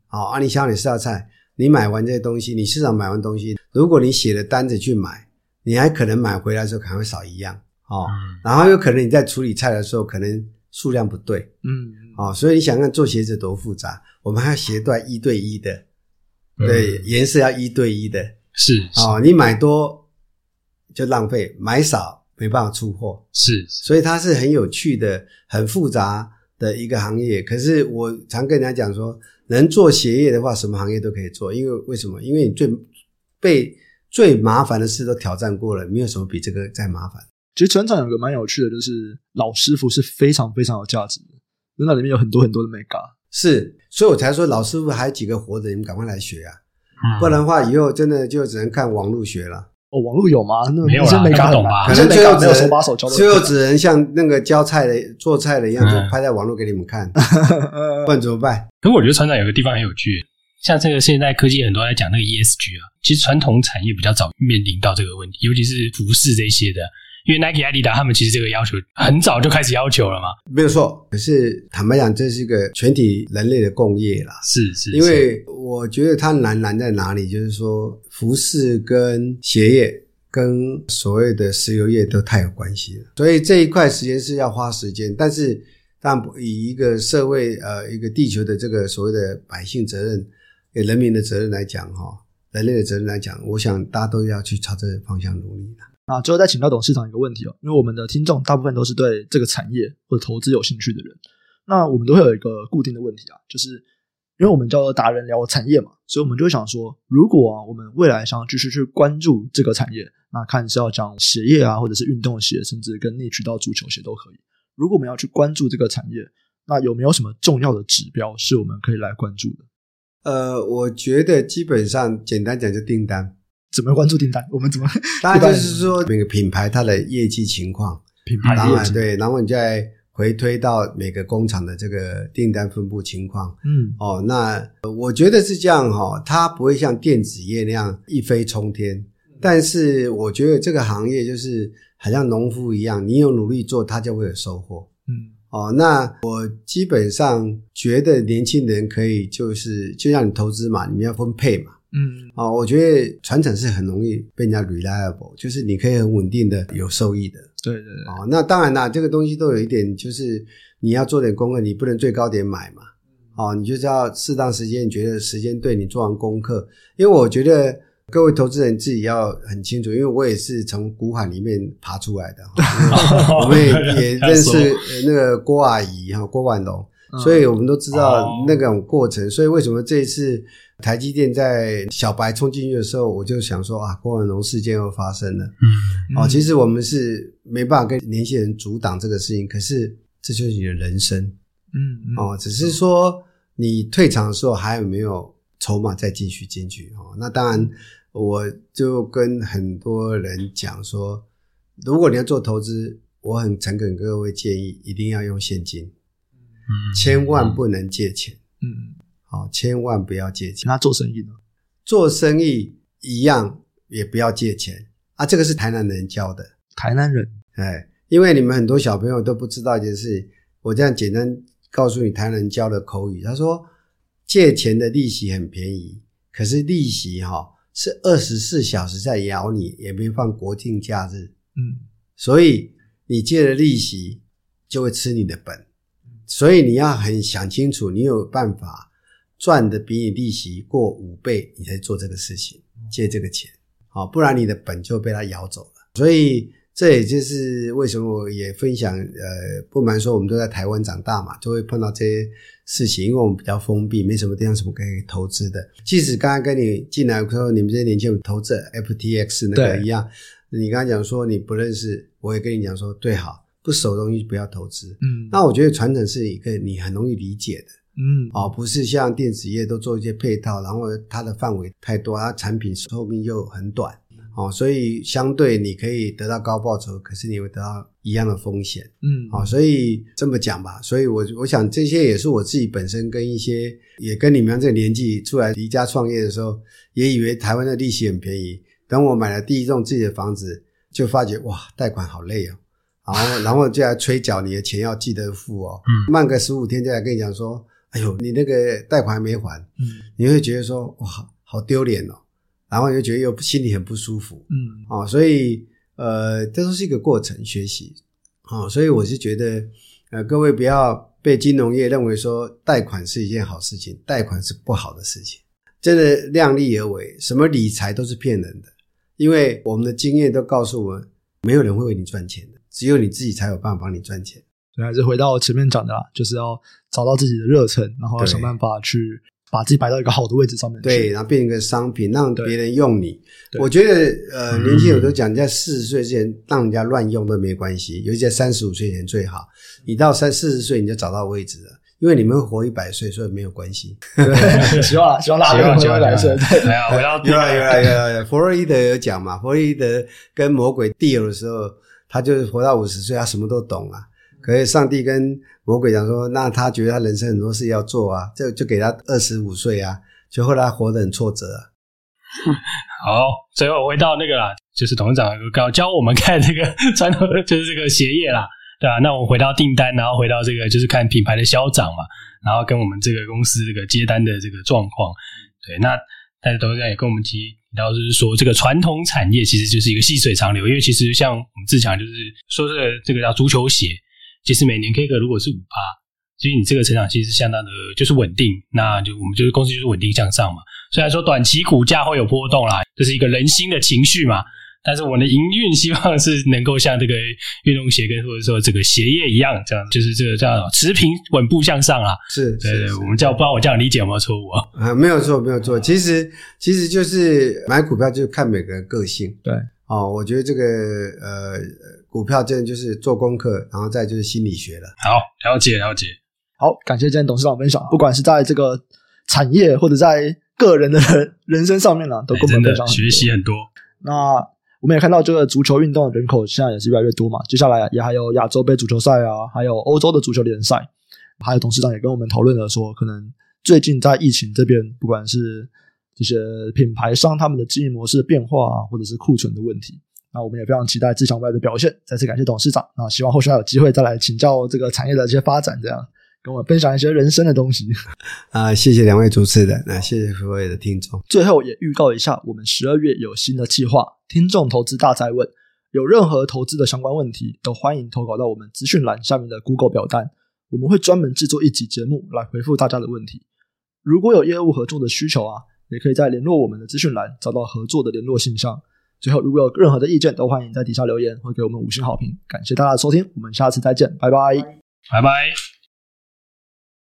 好啊！你想你四道菜，你买完这些东西，你市场买完东西，如果你写了单子去买，你还可能买回来的时候可能会少一样哦。然后有可能你在处理菜的时候，可能数量不对，嗯，哦，所以你想看做鞋子多复杂，我们还要鞋带一对一的，对，颜色要一对一的，是哦，你买多就浪费，买少。没办法出货，是，所以它是很有趣的、很复杂的一个行业。可是我常跟人家讲说，能做鞋业的话，什么行业都可以做。因为为什么？因为你最被最麻烦的事都挑战过了，没有什么比这个再麻烦。其实船厂有个蛮有趣的，就是老师傅是非常非常有价值的，因为那里面有很多很多的眉角。是，所以我才说老师傅还有几个活着，你们赶快来学啊！嗯、不然的话，以后真的就只能看网络学了。哦，网络有吗？那没有啦，看不懂吧？可能最后只能手把手教，最后只能像那个教菜的、做菜的一样，就拍在网络给你们看。不然怎么办？可是我觉得船长有个地方很有趣，像这个现在科技很多在讲那个 ESG 啊，其实传统产业比较早面临到这个问题，尤其是服饰这些的。因为 Nike、阿迪达他们其实这个要求很早就开始要求了嘛，没有错。可是坦白讲，这是一个全体人类的共业啦。是是，是，因为我觉得它难难在哪里，就是说服饰跟鞋业跟所谓的石油业都太有关系了，所以这一块时间是要花时间。但是，但以一个社会呃一个地球的这个所谓的百姓责任、给人民的责任来讲，哈，人类的责任来讲，我想大家都要去朝这个方向努力的。啊最后再请教董事长一个问题哦，因为我们的听众大部分都是对这个产业或者投资有兴趣的人，那我们都会有一个固定的问题啊，就是因为我们叫做达人聊产业嘛，所以我们就会想说，如果我们未来想要继续去关注这个产业，那看是要讲鞋业啊，或者是运动鞋，甚至跟逆渠道足球鞋都可以。如果我们要去关注这个产业，那有没有什么重要的指标是我们可以来关注的？呃，我觉得基本上简单讲就订单。怎么关注订单？我们怎么？当然就是说每个品牌它的业绩情况，品牌当然对，然后你再回推到每个工厂的这个订单分布情况。嗯，哦，那我觉得是这样哈，它不会像电子业那样一飞冲天，但是我觉得这个行业就是好像农夫一样，你有努力做，它就会有收获。嗯，哦，那我基本上觉得年轻人可以就是就像你投资嘛，你们要分配嘛。嗯，啊，我觉得传承是很容易被人家 reliable，就是你可以很稳定的有收益的。对对对。哦，那当然啦，这个东西都有一点，就是你要做点功课，你不能最高点买嘛。哦，你就是要适当时间，你觉得时间对你做完功课。因为我觉得各位投资人自己要很清楚，因为我也是从股海里面爬出来的，我们也也 认识那个郭阿姨哈，郭婉龙。所以我们都知道那种过程，所以为什么这一次台积电在小白冲进去的时候，我就想说啊，郭文龙事件又发生了。嗯，哦，其实我们是没办法跟年轻人阻挡这个事情，可是这就是你的人生。嗯，哦，只是说你退场的时候还有没有筹码再继续进去？哦，那当然，我就跟很多人讲说，如果你要做投资，我很诚恳跟各位建议，一定要用现金。嗯千万不能借钱，嗯，好，千万不要借钱。那做生意呢？做生意一样，也不要借钱啊。这个是台南人教的。台南人，哎，因为你们很多小朋友都不知道一件事，我这样简单告诉你，台南人教的口语。他说，借钱的利息很便宜，可是利息哈是二十四小时在咬你，也没放国庆假日，嗯，所以你借了利息就会吃你的本。所以你要很想清楚，你有办法赚的比你利息过五倍，你才做这个事情，借这个钱，好，不然你的本就被他咬走了。所以这也就是为什么我也分享，呃，不瞒说，我们都在台湾长大嘛，就会碰到这些事情，因为我们比较封闭，没什么地方什么可以投资的。即使刚刚跟你进来说，你们这些年轻人投资 FTX 那个一样，你刚刚讲说你不认识，我也跟你讲说，对，好。不熟的东西不要投资。嗯，那我觉得传承是一个你很容易理解的。嗯，哦，不是像电子业都做一些配套，然后它的范围太多，它产品寿命又很短。哦，所以相对你可以得到高报酬，可是你会得到一样的风险。嗯，哦，所以这么讲吧，所以我我想这些也是我自己本身跟一些也跟你们这个年纪出来离家创业的时候，也以为台湾的利息很便宜，等我买了第一栋自己的房子，就发觉哇，贷款好累哦。然后，然后就来催缴你的钱要记得付哦。嗯，慢个十五天就来跟你讲说，哎呦，你那个贷款还没还。嗯，你会觉得说，哇，好丢脸哦。然后你就觉得又心里很不舒服。嗯，哦，所以呃，这都是一个过程学习。哦，所以我是觉得，呃，各位不要被金融业认为说贷款是一件好事情，贷款是不好的事情。真的量力而为，什么理财都是骗人的，因为我们的经验都告诉我们，没有人会为你赚钱的。只有你自己才有办法帮你赚钱。对，还是回到前面讲的啦，就是要找到自己的热忱，然后要想办法去把自己摆到一个好的位置上面。对，然后变成一个商品，让别人用你。我觉得，呃，年轻人都讲，在四十岁之前让人家乱用都没关系，尤其在三十五岁前最好。你到三四十岁你就找到位置了，因为你们会活一百岁，所以没有关系。希望希望大家活一百岁。对，回到有了有了有了，弗洛伊德有讲嘛，弗洛伊德跟魔鬼 deal 的时候，他就是活到五十岁，他什么都懂啊。可是上帝跟魔鬼讲说，那他觉得他人生很多事要做啊，就就给他二十五岁啊，就后来活得很挫折啊。好，最后回到那个啦，就是董事长教教我们看这个传统，就是这个鞋业啦，对吧、啊？那我们回到订单，然后回到这个就是看品牌的销涨嘛，然后跟我们这个公司这个接单的这个状况。对，那但是董事长也跟我们提到，就是说这个传统产业其实就是一个细水长流，因为其实像我们自强就是说这个这个叫足球鞋。其实每年 K 个如果是五趴，其实你这个成长其实是相当的，就是稳定。那就我们就是公司就是稳定向上嘛。虽然说短期股价会有波动啦，这是一个人心的情绪嘛。但是我们的营运希望是能够像这个 运动鞋跟或者说这个鞋业一样，这样就是这个叫持平稳步向上啊。是，对我们叫不知道我这样理解有没有错误啊？啊，没有错，没有错。其实其实就是买股票就是看每个人个性。对，哦，我觉得这个呃。股票真的就是做功课，然后再就是心理学了。好，了解了解。好，感谢今天董事长分享，不管是在这个产业或者在个人的人人生上面呢，都跟我们分享学习很多。那我们也看到这个足球运动的人口现在也是越来越多嘛，接下来也还有亚洲杯足球赛啊，还有欧洲的足球联赛，还有董事长也跟我们讨论了说，可能最近在疫情这边，不管是这些品牌商他们的经营模式的变化啊，或者是库存的问题。那我们也非常期待自强未来的表现。再次感谢董事长。那希望后续还有机会再来请教这个产业的一些发展，这样跟我们分享一些人生的东西。啊，谢谢两位主持人，那谢谢各位的听众。最后也预告一下，我们十二月有新的计划——听众投资大灾问。有任何投资的相关问题，都欢迎投稿到我们资讯栏下面的 Google 表单，我们会专门制作一集节目来回复大家的问题。如果有业务合作的需求啊，也可以在联络我们的资讯栏找到合作的联络信箱。最后，如果有任何的意见，都欢迎在底下留言或给我们五星好评。感谢大家的收听，我们下次再见，拜拜，拜拜。